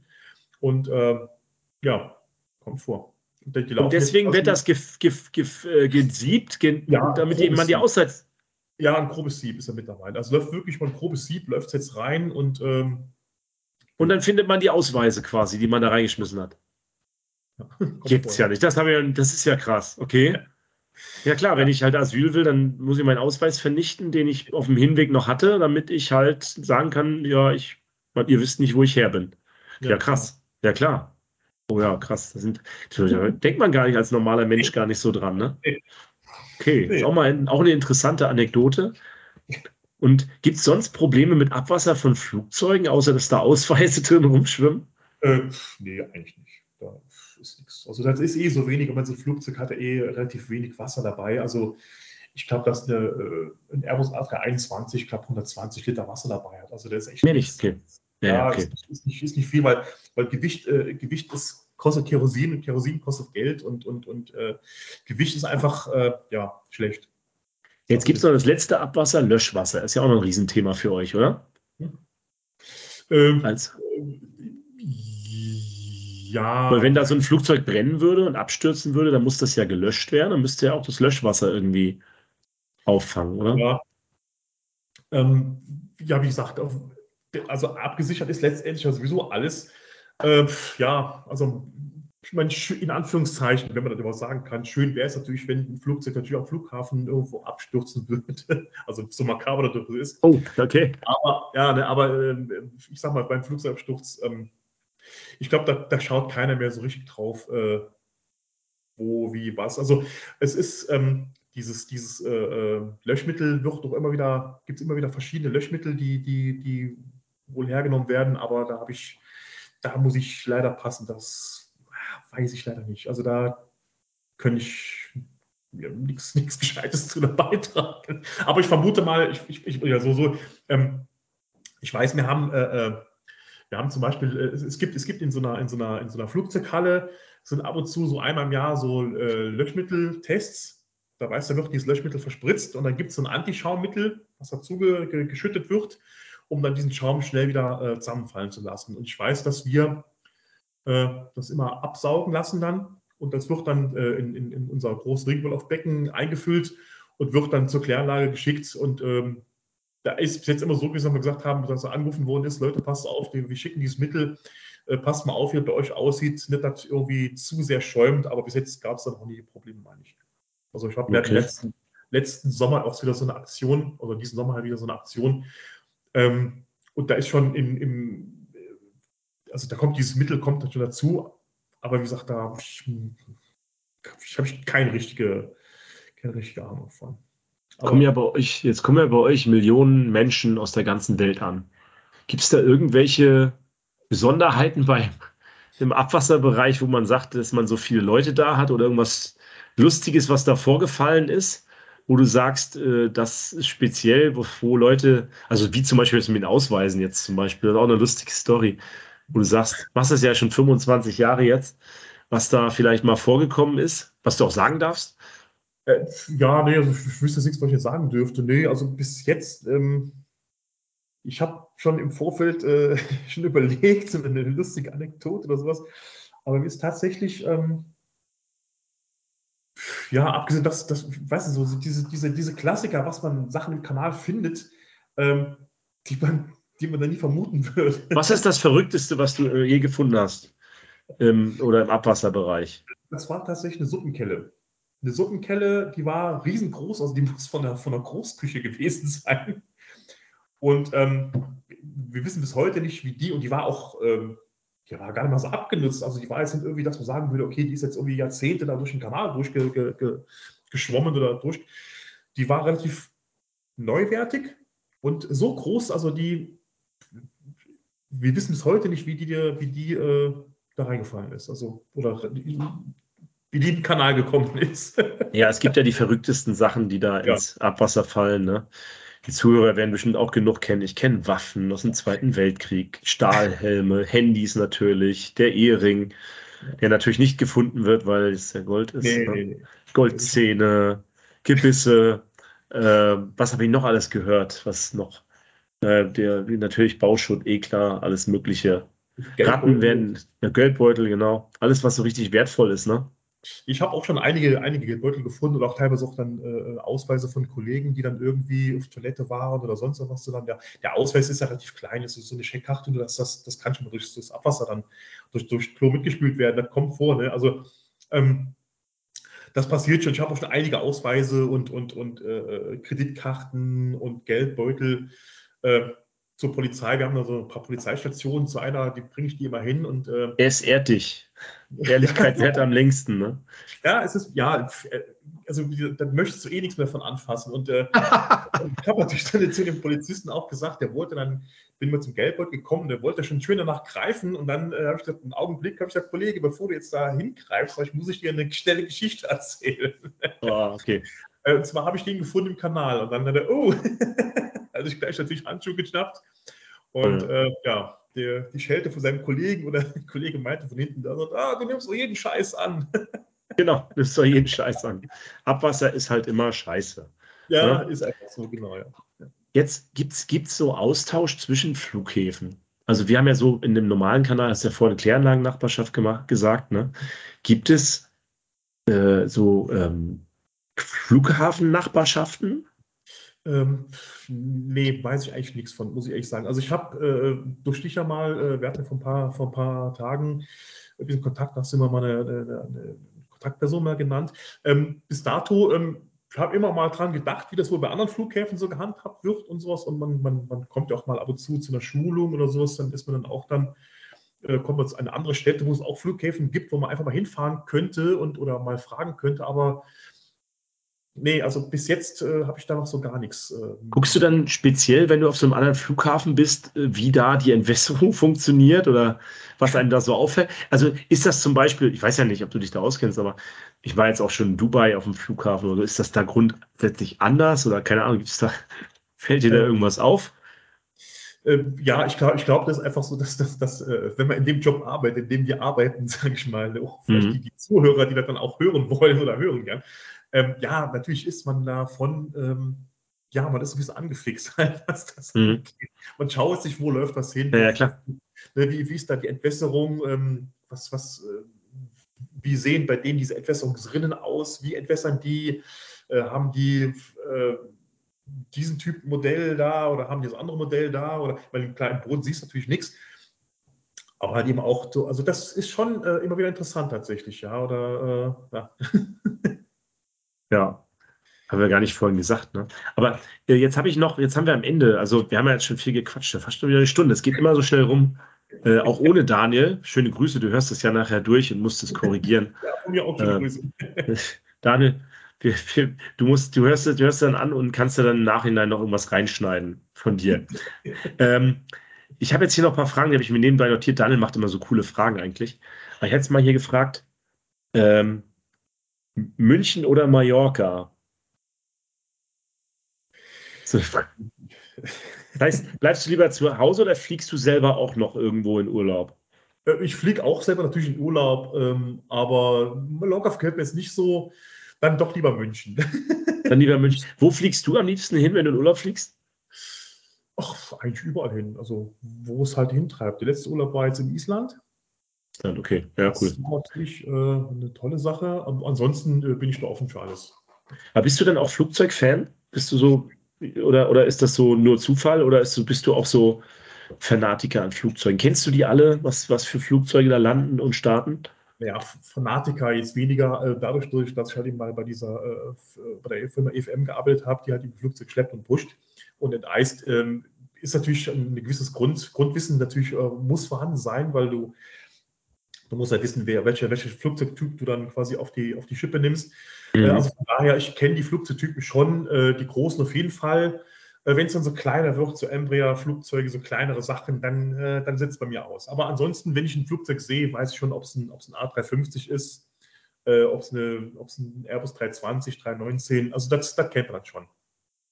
Und äh, ja, kommt vor. Und, deswegen wird das gef, gef, gef, äh, gesiebt, ge ja, damit man die Ausweis. Ja, ein grobes Sieb ist er mittlerweile. Also läuft wirklich mal ein grobes Sieb, läuft jetzt rein und. Ähm, und dann findet man die Ausweise quasi, die man da reingeschmissen hat. *laughs* Gibt es ja nicht. Das, habe ich, das ist ja krass. Okay. Ja klar, wenn ich halt Asyl will, dann muss ich meinen Ausweis vernichten, den ich auf dem Hinweg noch hatte, damit ich halt sagen kann, ja, ich, ihr wisst nicht, wo ich her bin. Ja, ja krass. Ja klar. Oh ja, krass. Das sind, denkt man gar nicht als normaler Mensch gar nicht so dran, ne? Okay, ist auch mal ein, auch eine interessante Anekdote. Und gibt es sonst Probleme mit Abwasser von Flugzeugen, außer dass da Ausweise *laughs* drin rumschwimmen? Äh, nee, eigentlich nicht. Da ist nichts. Also das ist eh so wenig, wenn so ein Flugzeug hat eh relativ wenig Wasser dabei. Also ich glaube, dass eine, äh, ein Airbus A321, ich glaube, 120 Liter Wasser dabei hat. Also der ist echt Mehr nicht, okay. Ja, ja okay. Ist, ist, nicht, ist nicht viel, weil, weil Gewicht, äh, Gewicht ist, kostet Kerosin und Kerosin kostet Geld und, und, und äh, Gewicht ist einfach äh, ja, schlecht. Jetzt gibt es noch das letzte Abwasser, Löschwasser. Ist ja auch noch ein Riesenthema für euch, oder? Hm. Ähm, Als ja. Weil wenn da so ein Flugzeug brennen würde und abstürzen würde, dann muss das ja gelöscht werden. Dann müsste ja auch das Löschwasser irgendwie auffangen, oder? Ja. Ähm, ja, wie gesagt, also abgesichert ist letztendlich ja sowieso alles. Äh, ja, also ich meine, in Anführungszeichen, wenn man das überhaupt sagen kann, schön wäre es natürlich, wenn ein Flugzeug natürlich am Flughafen irgendwo abstürzen würde. *laughs* Also so makaber das ist. Oh, okay. Aber ja, ne, aber äh, ich sag mal, beim Flugzeugabsturz ähm, ich glaube, da, da, schaut keiner mehr so richtig drauf, äh, wo, wie, was. Also es ist ähm, dieses, dieses äh, äh Löschmittel wird doch immer wieder, gibt es immer wieder verschiedene Löschmittel, die, die, die wohl hergenommen werden, aber da habe ich, da muss ich leider passen, das weiß ich leider nicht. Also da könnte ich ja, nichts *laughs* Gescheites zu beitragen. Aber ich vermute mal, ich, ich, ich ja, so, so, ähm, ich weiß, wir haben, äh, äh wir haben zum Beispiel, äh, es, gibt, es gibt in so einer, in so einer, in so einer Flugzeughalle, sind ab und zu so einmal im Jahr so äh, Löschmitteltests. Da weiß, da wird dieses Löschmittel verspritzt und dann gibt es so ein Antischaummittel, was dazu ge, ge, geschüttet wird, um dann diesen Schaum schnell wieder äh, zusammenfallen zu lassen. Und ich weiß, dass wir äh, das immer absaugen lassen dann und das wird dann äh, in, in, in, unser großes Regenwolf-Becken eingefüllt und wird dann zur Kläranlage geschickt. Und ähm, da ist bis jetzt immer so, wie wir gesagt haben, dass er angerufen worden ist, Leute, passt auf, wir schicken dieses Mittel, äh, passt mal auf, wie es bei euch aussieht, nicht, dass irgendwie zu sehr schäumt, aber bis jetzt gab es da noch nie Probleme, meine ich. Also ich habe okay. letzten, letzten Sommer auch wieder so eine Aktion, oder diesen Sommer halt wieder so eine Aktion. Ähm, und da ist schon im, im, also da kommt dieses Mittel, kommt schon dazu, aber wie gesagt, da habe ich, ich, hab keine, richtige, keine richtige Ahnung von. kommen ja bei euch, jetzt kommen ja bei euch Millionen Menschen aus der ganzen Welt an. Gibt es da irgendwelche Besonderheiten bei im Abwasserbereich, wo man sagt, dass man so viele Leute da hat oder irgendwas Lustiges, was da vorgefallen ist? Wo du sagst, äh, das ist speziell, wo, wo, Leute, also wie zum Beispiel mit den Ausweisen jetzt zum Beispiel, das ist auch eine lustige Story wo du sagst, was ist ja schon 25 Jahre jetzt, was da vielleicht mal vorgekommen ist, was du auch sagen darfst? Äh, ja, nee, also ich wüsste nichts, was ich jetzt sagen dürfte. Nee, also bis jetzt, ähm, ich habe schon im Vorfeld äh, *laughs* schon überlegt, so eine lustige Anekdote oder sowas, aber mir ist tatsächlich, ähm, ja, abgesehen, dass, das, weißt du, so diese, diese, diese Klassiker, was man Sachen im Kanal findet, ähm, die man die man da nie vermuten würde. Was ist das Verrückteste, was du äh, je gefunden hast? Im, oder im Abwasserbereich? Das war tatsächlich eine Suppenkelle. Eine Suppenkelle, die war riesengroß, also die muss von der, von der Großküche gewesen *laughs* sein. Und ähm, wir wissen bis heute nicht, wie die, und die war auch, ähm, die war gar nicht mal so abgenutzt. Also die war jetzt nicht irgendwie, dass man sagen würde, okay, die ist jetzt irgendwie Jahrzehnte da durch den Kanal durchgeschwommen oder durch. Die war relativ neuwertig und so groß, also die wir wissen bis heute nicht, wie die, wie die äh, da reingefallen ist. Also, oder wie die in den Kanal gekommen *laughs* ist. ja, es gibt ja die verrücktesten Sachen, die da ja. ins Abwasser fallen. Ne? Die Zuhörer werden bestimmt auch genug kennen. Ich kenne Waffen aus dem Zweiten Weltkrieg, Stahlhelme, Handys natürlich, der Ehering, der natürlich nicht gefunden wird, weil es ja Gold ist. Nee, ne? Goldzähne, Gebisse. Äh, was habe ich noch alles gehört? Was noch? Äh, der, natürlich Bauschutt, eh klar, alles Mögliche. Ratten werden, ja, Geldbeutel, genau. Alles, was so richtig wertvoll ist, ne? Ich habe auch schon einige, einige Geldbeutel gefunden und auch teilweise auch dann äh, Ausweise von Kollegen, die dann irgendwie auf Toilette waren oder sonst was. Dann der, der Ausweis ist ja relativ klein, es ist so eine Scheckkarte, das, das, das kann schon durch das Abwasser dann durch, durch Klo mitgespült werden, das kommt vor. Ne? Also ähm, das passiert schon. Ich habe auch schon einige Ausweise und, und, und äh, Kreditkarten und Geldbeutel äh, zur Polizei. Wir haben da so ein paar Polizeistationen. Zu einer, die bringe ich die immer hin. Und, äh, es ehrt dich. Ehrlichkeit wert am längsten, ne? Ja, es ist, ja, also da möchtest du eh nichts mehr von anfassen. Und äh, ich habe natürlich dann zu dem Polizisten auch gesagt, der wollte dann, bin mal zum Geldbeutel gekommen, der wollte schon schön danach greifen. Und dann äh, habe ich gesagt, einen Augenblick, habe ich gesagt, Kollege, bevor du jetzt da hingreifst, ich muss ich dir eine schnelle Geschichte erzählen. Oh, okay. Äh, und zwar habe ich den gefunden im Kanal. Und dann hat er, oh, *laughs* also ich gleich natürlich Handschuhe geschnappt. Und ja, äh, ja der, die Schelte von seinem Kollegen oder *laughs* der Kollege meinte von hinten, da sagt, ah, du nimmst doch jeden Scheiß an. *laughs* Genau, nimmst doch jeden Scheiß an. Abwasser ist halt immer scheiße. Ja, ja? Ist einfach so, genau, ja. Jetzt gibt es so Austausch zwischen Flughäfen. Also wir haben ja so in dem normalen Kanal, hast du ja vorhin Kläranlagennachbarschaft gemacht, gesagt, ne? Gibt es äh, so ähm, Flughafennachbarschaften? Ähm, nee, weiß ich eigentlich nichts von, muss ich ehrlich sagen. Also ich habe äh, durch dich ja mal, äh, wir hatten vor ein paar, vor ein paar Tagen bisschen Kontakt, hast du immer mal eine, eine, eine Kontaktperson mal genannt. Ähm, bis dato ähm, ich habe immer mal dran gedacht, wie das wohl bei anderen Flughäfen so gehandhabt wird und sowas. Und man, man, man kommt ja auch mal ab und zu zu einer Schulung oder sowas, dann ist man dann auch dann äh, kommen wir zu einer anderen Städte, wo es auch Flughäfen gibt, wo man einfach mal hinfahren könnte und oder mal fragen könnte, aber Nee, also bis jetzt äh, habe ich da noch so gar nichts. Äh, Guckst du dann speziell, wenn du auf so einem anderen Flughafen bist, äh, wie da die Entwässerung *laughs* funktioniert oder was einem da so auffällt? Also ist das zum Beispiel, ich weiß ja nicht, ob du dich da auskennst, aber ich war jetzt auch schon in Dubai auf dem Flughafen oder ist das da grundsätzlich anders oder keine Ahnung, gibt's da, *laughs* fällt dir da irgendwas auf? Ähm, ja, ich glaube, ich glaub, das ist einfach so, dass, dass, dass äh, wenn man in dem Job arbeitet, in dem wir arbeiten, *laughs* sage ich mal, auch vielleicht mhm. die, die, Zuhörer, die das dann auch hören wollen oder hören gern, ähm, ja, natürlich ist man davon, ähm, ja, man ist ein bisschen angefixt, *laughs* was das mhm. Man schaut sich, wo läuft was hin. Ja, ja klar. Ne, wie, wie ist da die Entwässerung? Ähm, was, was, äh, wie sehen bei denen diese Entwässerungsrinnen aus? Wie entwässern die? Äh, haben die äh, diesen Typ Modell da oder haben die das andere Modell da? Oder weil im kleinen Boden siehst du natürlich nichts. Aber halt eben auch so, also das ist schon äh, immer wieder interessant tatsächlich, ja. Oder äh, ja. *laughs* Ja, haben wir gar nicht vorhin gesagt, ne? Aber äh, jetzt habe ich noch, jetzt haben wir am Ende, also wir haben ja jetzt schon viel gequatscht, fast schon wieder eine Stunde. Es geht immer so schnell rum, äh, auch ohne Daniel. Schöne Grüße, du hörst es ja nachher durch und musst es korrigieren. *laughs* ja, von mir auch schöne äh, Grüße. *laughs* Daniel, wir, wir, du musst, du hörst, du hörst dann an und kannst dir dann im Nachhinein noch irgendwas reinschneiden von dir. *laughs* ähm, ich habe jetzt hier noch ein paar Fragen, die habe ich mir nebenbei notiert. Daniel macht immer so coole Fragen eigentlich. Aber ich hätte jetzt mal hier gefragt, ähm, München oder Mallorca? Das heißt, bleibst du lieber zu Hause oder fliegst du selber auch noch irgendwo in Urlaub? Äh, ich fliege auch selber natürlich in Urlaub, ähm, aber Mallorca gefällt mir jetzt nicht so. Dann doch lieber München. *laughs* Dann lieber München. Wo fliegst du am liebsten hin, wenn du in Urlaub fliegst? Ach, eigentlich überall hin. Also, wo es halt hintreibt. Der letzte Urlaub war jetzt in Island. Dann okay, ja, cool. Das ist natürlich äh, eine tolle Sache. Ansonsten äh, bin ich da offen für alles. Aber bist du dann auch Flugzeugfan? Bist du so, oder, oder ist das so nur Zufall oder ist, bist du auch so Fanatiker an Flugzeugen? Kennst du die alle, was, was für Flugzeuge da landen und starten? Ja, Fanatiker jetzt weniger, äh, dadurch, dass ich halt eben mal bei dieser, äh, bei der Firma EFM gearbeitet habe, die halt im Flugzeug schleppt und pusht und enteist, ähm, ist natürlich ein gewisses Grund, Grundwissen natürlich äh, muss vorhanden sein, weil du Du musst halt wissen, wer, welcher welche Flugzeugtyp du dann quasi auf die, auf die Schippe nimmst. Mhm. Äh, also von daher, ich kenne die Flugzeugtypen schon, äh, die großen auf jeden Fall. Äh, Wenn es dann so kleiner wird, so Embraer-Flugzeuge, so kleinere Sachen, dann, äh, dann sitzt es bei mir aus. Aber ansonsten, wenn ich ein Flugzeug sehe, weiß ich schon, ob es ein, ein A350 ist, äh, ob es ein Airbus 320, 319, also das, das kennt man schon.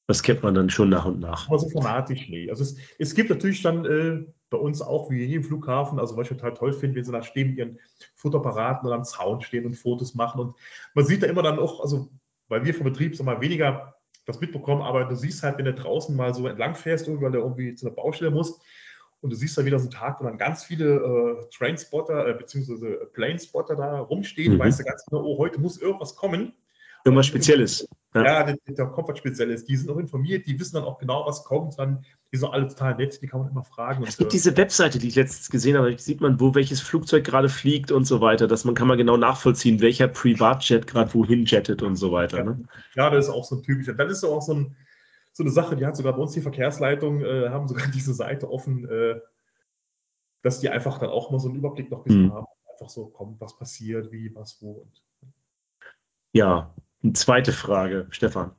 Das kennt man dann schon nach und nach. Aber so fanatisch, nee. Also es, es gibt natürlich dann äh, bei uns auch wie in jedem Flughafen, also was ich total toll finde, wenn sie da stehen mit ihren Fotoapparaten und am Zaun stehen und Fotos machen. Und man sieht da immer dann auch, also weil wir vom Betrieb so mal weniger das mitbekommen, aber du siehst halt, wenn du draußen mal so entlang fährst, weil du irgendwie zu einer Baustelle musst, und du siehst da wieder so einen Tag, wo dann ganz viele äh, Trainspotter äh, bzw. Planespotter da rumstehen, mhm. weißt du ganz genau, oh, heute muss irgendwas kommen. Irgendwas Spezielles. Ja, ja der, der kommt was Spezielles. Die sind auch informiert, die wissen dann auch genau, was kommt. Dann, die sind alle total nett, die kann man immer fragen. Es gibt und, diese Webseite, die ich letztens gesehen habe, da sieht man, wo welches Flugzeug gerade fliegt und so weiter. Dass man kann man genau nachvollziehen, welcher Privatjet gerade wohin jettet und so weiter. Ja, ne? ja das ist auch so ein typischer. Dann ist auch so, ein, so eine Sache, die hat sogar bei uns die Verkehrsleitung, äh, haben sogar *laughs* diese Seite offen, äh, dass die einfach dann auch mal so einen Überblick noch ein bisschen hm. haben. Einfach so kommt, was passiert, wie, was, wo. Und, ja, eine zweite Frage, Stefan.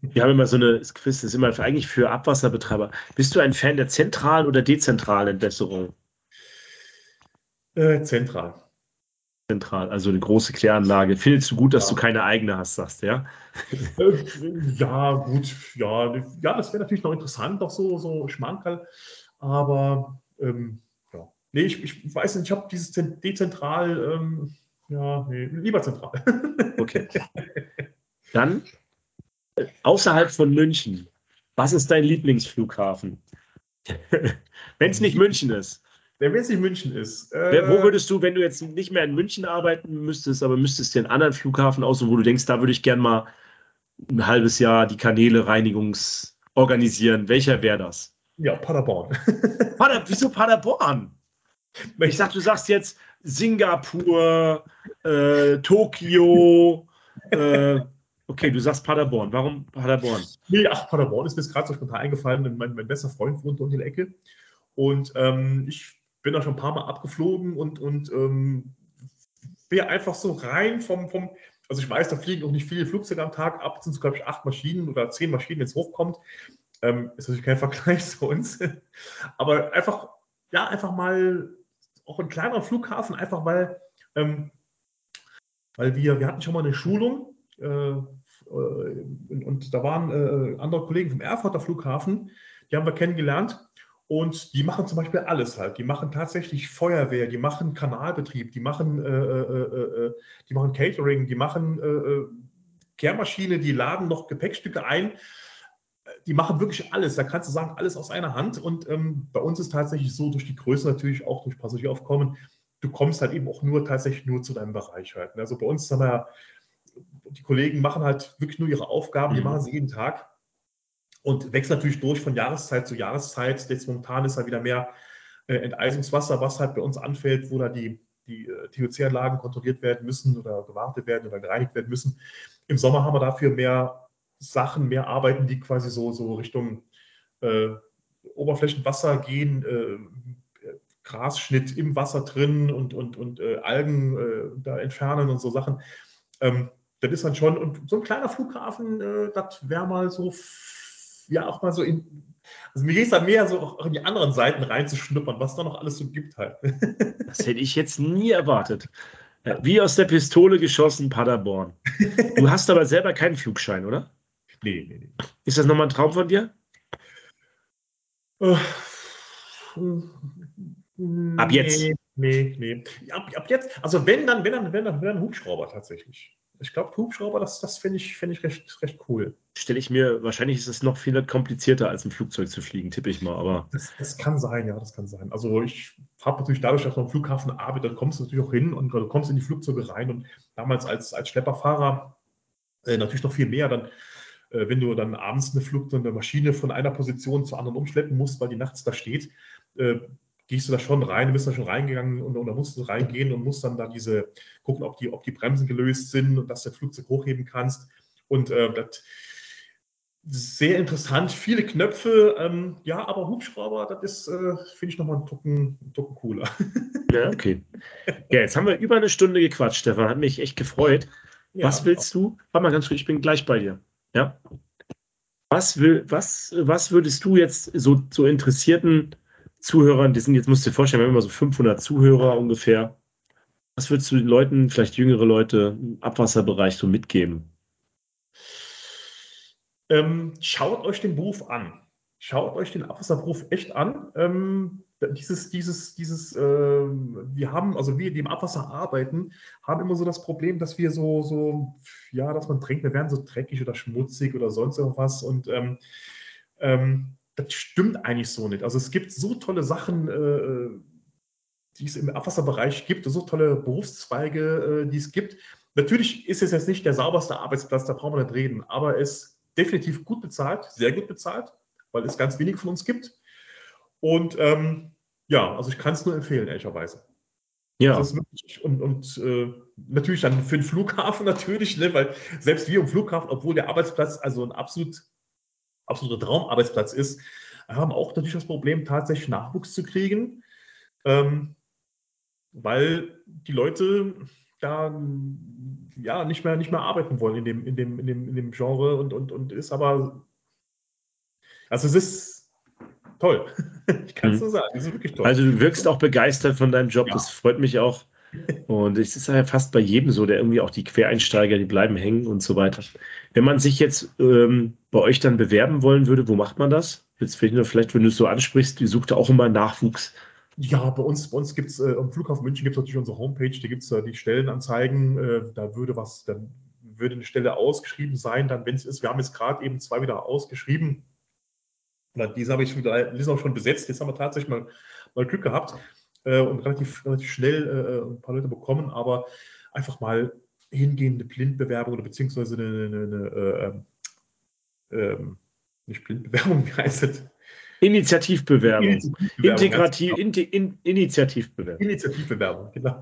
Wir haben immer so eine Quiz, das ist immer für, eigentlich für Abwasserbetreiber. Bist du ein Fan der zentralen oder dezentralen Entwässerung? Äh, zentral. Zentral, also eine große Kläranlage. Findest du gut, dass ja. du keine eigene hast, sagst ja? Äh, ja, gut, ja. Ja, das wäre natürlich noch interessant, doch so, so Schmankerl. Aber ähm, ja. Nee, ich, ich weiß nicht, ich habe dieses dezentral. Ähm, ja, nee, lieber zentral. Okay. *laughs* Dann außerhalb von München. Was ist dein Lieblingsflughafen? *laughs* wenn es nicht München ist. Wenn es nicht München ist. Äh, wo würdest du, wenn du jetzt nicht mehr in München arbeiten müsstest, aber müsstest dir einen anderen Flughafen aussuchen, wo du denkst, da würde ich gerne mal ein halbes Jahr die Kanäle Reinigungs organisieren. Welcher wäre das? Ja, Paderborn. Pader, wieso Paderborn? *laughs* Ich sag, du sagst jetzt Singapur, äh, Tokio. Äh, okay, du sagst Paderborn. Warum Paderborn? Nee, ach, Paderborn ist mir gerade so spontan eingefallen. Mein, mein bester Freund wohnt in der Ecke. Und ähm, ich bin da schon ein paar Mal abgeflogen und, und ähm, bin einfach so rein vom, vom, also ich weiß, da fliegen auch nicht viele Flugzeuge am Tag ab, sind glaube ich acht Maschinen oder zehn Maschinen, wenn es hochkommt. Ähm, ist natürlich kein *laughs* Vergleich zu uns. Aber einfach, ja, einfach mal auch ein kleinerer Flughafen, einfach weil, ähm, weil wir, wir hatten schon mal eine Schulung äh, äh und, und, da waren äh, andere Kollegen vom Erfurter Flughafen, die haben wir kennengelernt und die machen zum Beispiel alles halt. Die machen tatsächlich Feuerwehr, die machen Kanalbetrieb, die machen, äh, äh, äh, die machen Catering, die machen Kehrmaschine, die laden noch Gepäckstücke ein. Die machen wirklich alles. Da kannst du sagen, alles aus einer Hand. Und ähm, bei uns ist tatsächlich so, durch die Größe natürlich auch durch Passagieraufkommen, du kommst halt eben auch nur tatsächlich nur zu deinem Bereich halt. Also bei uns haben wir, die Kollegen machen halt wirklich nur ihre Aufgaben, die mhm. machen sie jeden Tag und wächst natürlich durch von Jahreszeit zu Jahreszeit. Jetzt momentan ist da wieder mehr äh, Enteisungswasser, was halt bei uns anfällt, wo da die, die äh, TOC-Anlagen kontrolliert werden müssen oder gewartet werden oder gereinigt werden müssen. Im Sommer haben wir dafür mehr Sachen, mehr Arbeiten, die quasi so, so Richtung äh, Oberflächenwasser gehen, äh, Grasschnitt im Wasser drin und, und, und äh, Algen äh, da entfernen und so Sachen. Ähm, das ist dann schon, und so ein kleiner Flughafen, äh, das wäre mal so ja auch mal so in. Also mir geht es dann mehr so auch in die anderen Seiten reinzuschnuppern, was da noch alles so gibt halt. *laughs* Das hätte ich jetzt nie erwartet. Äh, wie aus der Pistole geschossen, Paderborn. Du hast aber selber keinen Flugschein, oder? Nee, nee, nee. Ist das nochmal ein Traum von dir? Ab jetzt? Nee, nee. Ab, ab jetzt, also wenn dann, wenn dann, wenn dann, wenn dann Hubschrauber tatsächlich ich glaube, Hubschrauber, das, das finde ich, find ich recht, recht cool. Stelle ich mir, wahrscheinlich ist es noch viel komplizierter, als ein Flugzeug zu fliegen, tippe ich mal. Aber das, das kann sein, ja, das kann sein. Also ich habe natürlich dadurch, dass man am Flughafen arbeitet, dann kommst du natürlich auch hin und du kommst in die Flugzeuge rein. Und damals als, als Schlepperfahrer äh, natürlich noch viel mehr. Dann, wenn du dann abends eine Flug, eine Maschine von einer Position zur anderen umschleppen musst, weil die nachts da steht, äh, gehst du da schon rein, du bist da schon reingegangen und, und da musst du reingehen und musst dann da diese, gucken, ob die, ob die Bremsen gelöst sind und dass du das Flugzeug hochheben kannst. Und äh, das sehr interessant, viele Knöpfe, ähm, ja, aber Hubschrauber, das ist, äh, finde ich, nochmal einen Tucken, einen Tucken cooler. *laughs* Ja, okay. Ja, jetzt haben wir über eine Stunde gequatscht, Stefan, hat mich echt gefreut. Ja, was willst du? Warte mal ganz kurz, ich bin gleich bei dir. Ja. Was, will, was, was würdest du jetzt so, so interessierten Zuhörern, die sind jetzt, musst du dir vorstellen, wir haben immer so 500 Zuhörer ungefähr. Was würdest du den Leuten, vielleicht jüngere Leute im Abwasserbereich so mitgeben? Ähm, schaut euch den Beruf an. Schaut euch den Abwasserberuf echt an. Ähm, dieses, dieses, dieses, äh, wir haben, also wir, die im Abwasser arbeiten, haben immer so das Problem, dass wir so, so, ja, dass man trinkt, wir werden so dreckig oder schmutzig oder sonst irgendwas und ähm, ähm das stimmt eigentlich so nicht. Also es gibt so tolle Sachen, äh, die es im Abwasserbereich gibt, so tolle Berufszweige, äh, die es gibt. Natürlich ist es jetzt nicht der sauberste Arbeitsplatz, da brauchen wir nicht reden, aber es ist definitiv gut bezahlt, sehr gut bezahlt, weil es ganz wenig von uns gibt. Und ähm, ja, also ich kann es nur empfehlen, ehrlicherweise. Ja. Wirklich, und, und äh, natürlich dann für den Flughafen *laughs* natürlich, ne, weil selbst wir im Flughafen, obwohl der Arbeitsplatz also ein absolut absoluter Traumarbeitsplatz ist, haben auch natürlich das Problem, tatsächlich Nachwuchs zu kriegen, ähm, weil die Leute da ja nicht mehr, nicht mehr arbeiten wollen in dem, in dem, in dem, in dem Genre und, und, und ist aber, also es ist toll. *laughs* *laughs* Ich kann es mhm. so sagen, es ist wirklich toll. Also du wirkst auch begeistert von deinem Job, ja. das freut mich auch. Und es ist ja fast bei jedem so, der irgendwie auch die Quereinsteiger, die bleiben hängen und so weiter. Wenn man sich jetzt ähm, bei euch dann bewerben wollen würde, wo macht man das? Jetzt vielleicht, wenn du es so ansprichst, die sucht auch immer Nachwuchs. Ja, bei uns, bei uns gibt es, äh, am Flughafen München gibt es natürlich unsere Homepage, da gibt es äh, die Stellenanzeigen, äh, da würde was, dann würde eine Stelle ausgeschrieben sein, dann wenn es ist, wir haben jetzt gerade eben zwei wieder ausgeschrieben, diese habe ich sind auch schon besetzt, jetzt haben wir tatsächlich mal, mal Glück gehabt äh, und relativ, relativ schnell äh, ein paar Leute bekommen, aber einfach mal hingehende Blindbewerbung oder beziehungsweise eine, eine, eine äh, ähm, ähm, nicht Blindbewerbung, wie heißt das? Initiativbewerbung. Initiativbewerbung Integrativ, in, in, Initiativbewerbung. Initiativbewerbung, genau.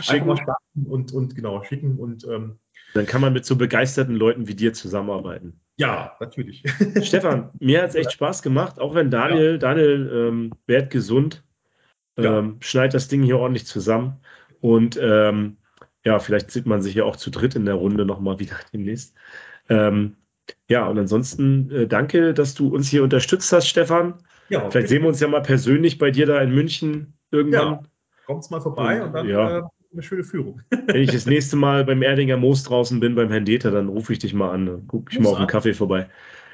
Schicken. starten und, und genau, schicken und ähm, dann kann man mit so begeisterten Leuten wie dir zusammenarbeiten. Ja, natürlich. *laughs* Stefan, mir hat es echt Spaß gemacht, auch wenn Daniel, ja. Daniel ähm, werd gesund Ja. Ähm, schneid das Ding hier ordentlich zusammen. Und ähm, ja, vielleicht sieht man sich ja auch zu dritt in der Runde nochmal wieder *laughs* demnächst. Ähm, ja, und ansonsten äh, danke, dass du uns hier unterstützt hast, Stefan. Ja, vielleicht sehen wir uns ja mal persönlich bei dir da in München irgendwann. Ja, kommt's mal vorbei und, und dann ja. äh, eine schöne Führung. Wenn ich das nächste Mal beim Erdinger Moos draußen bin, beim Herrn Deter, dann rufe ich dich mal an. Dann gucke ich mal auf einen Kaffee vorbei.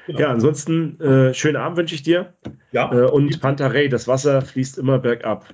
Genau. Ja, ansonsten äh, schönen Abend wünsche ich dir. Ja. Äh, und Pantarei, das Wasser fließt immer bergab.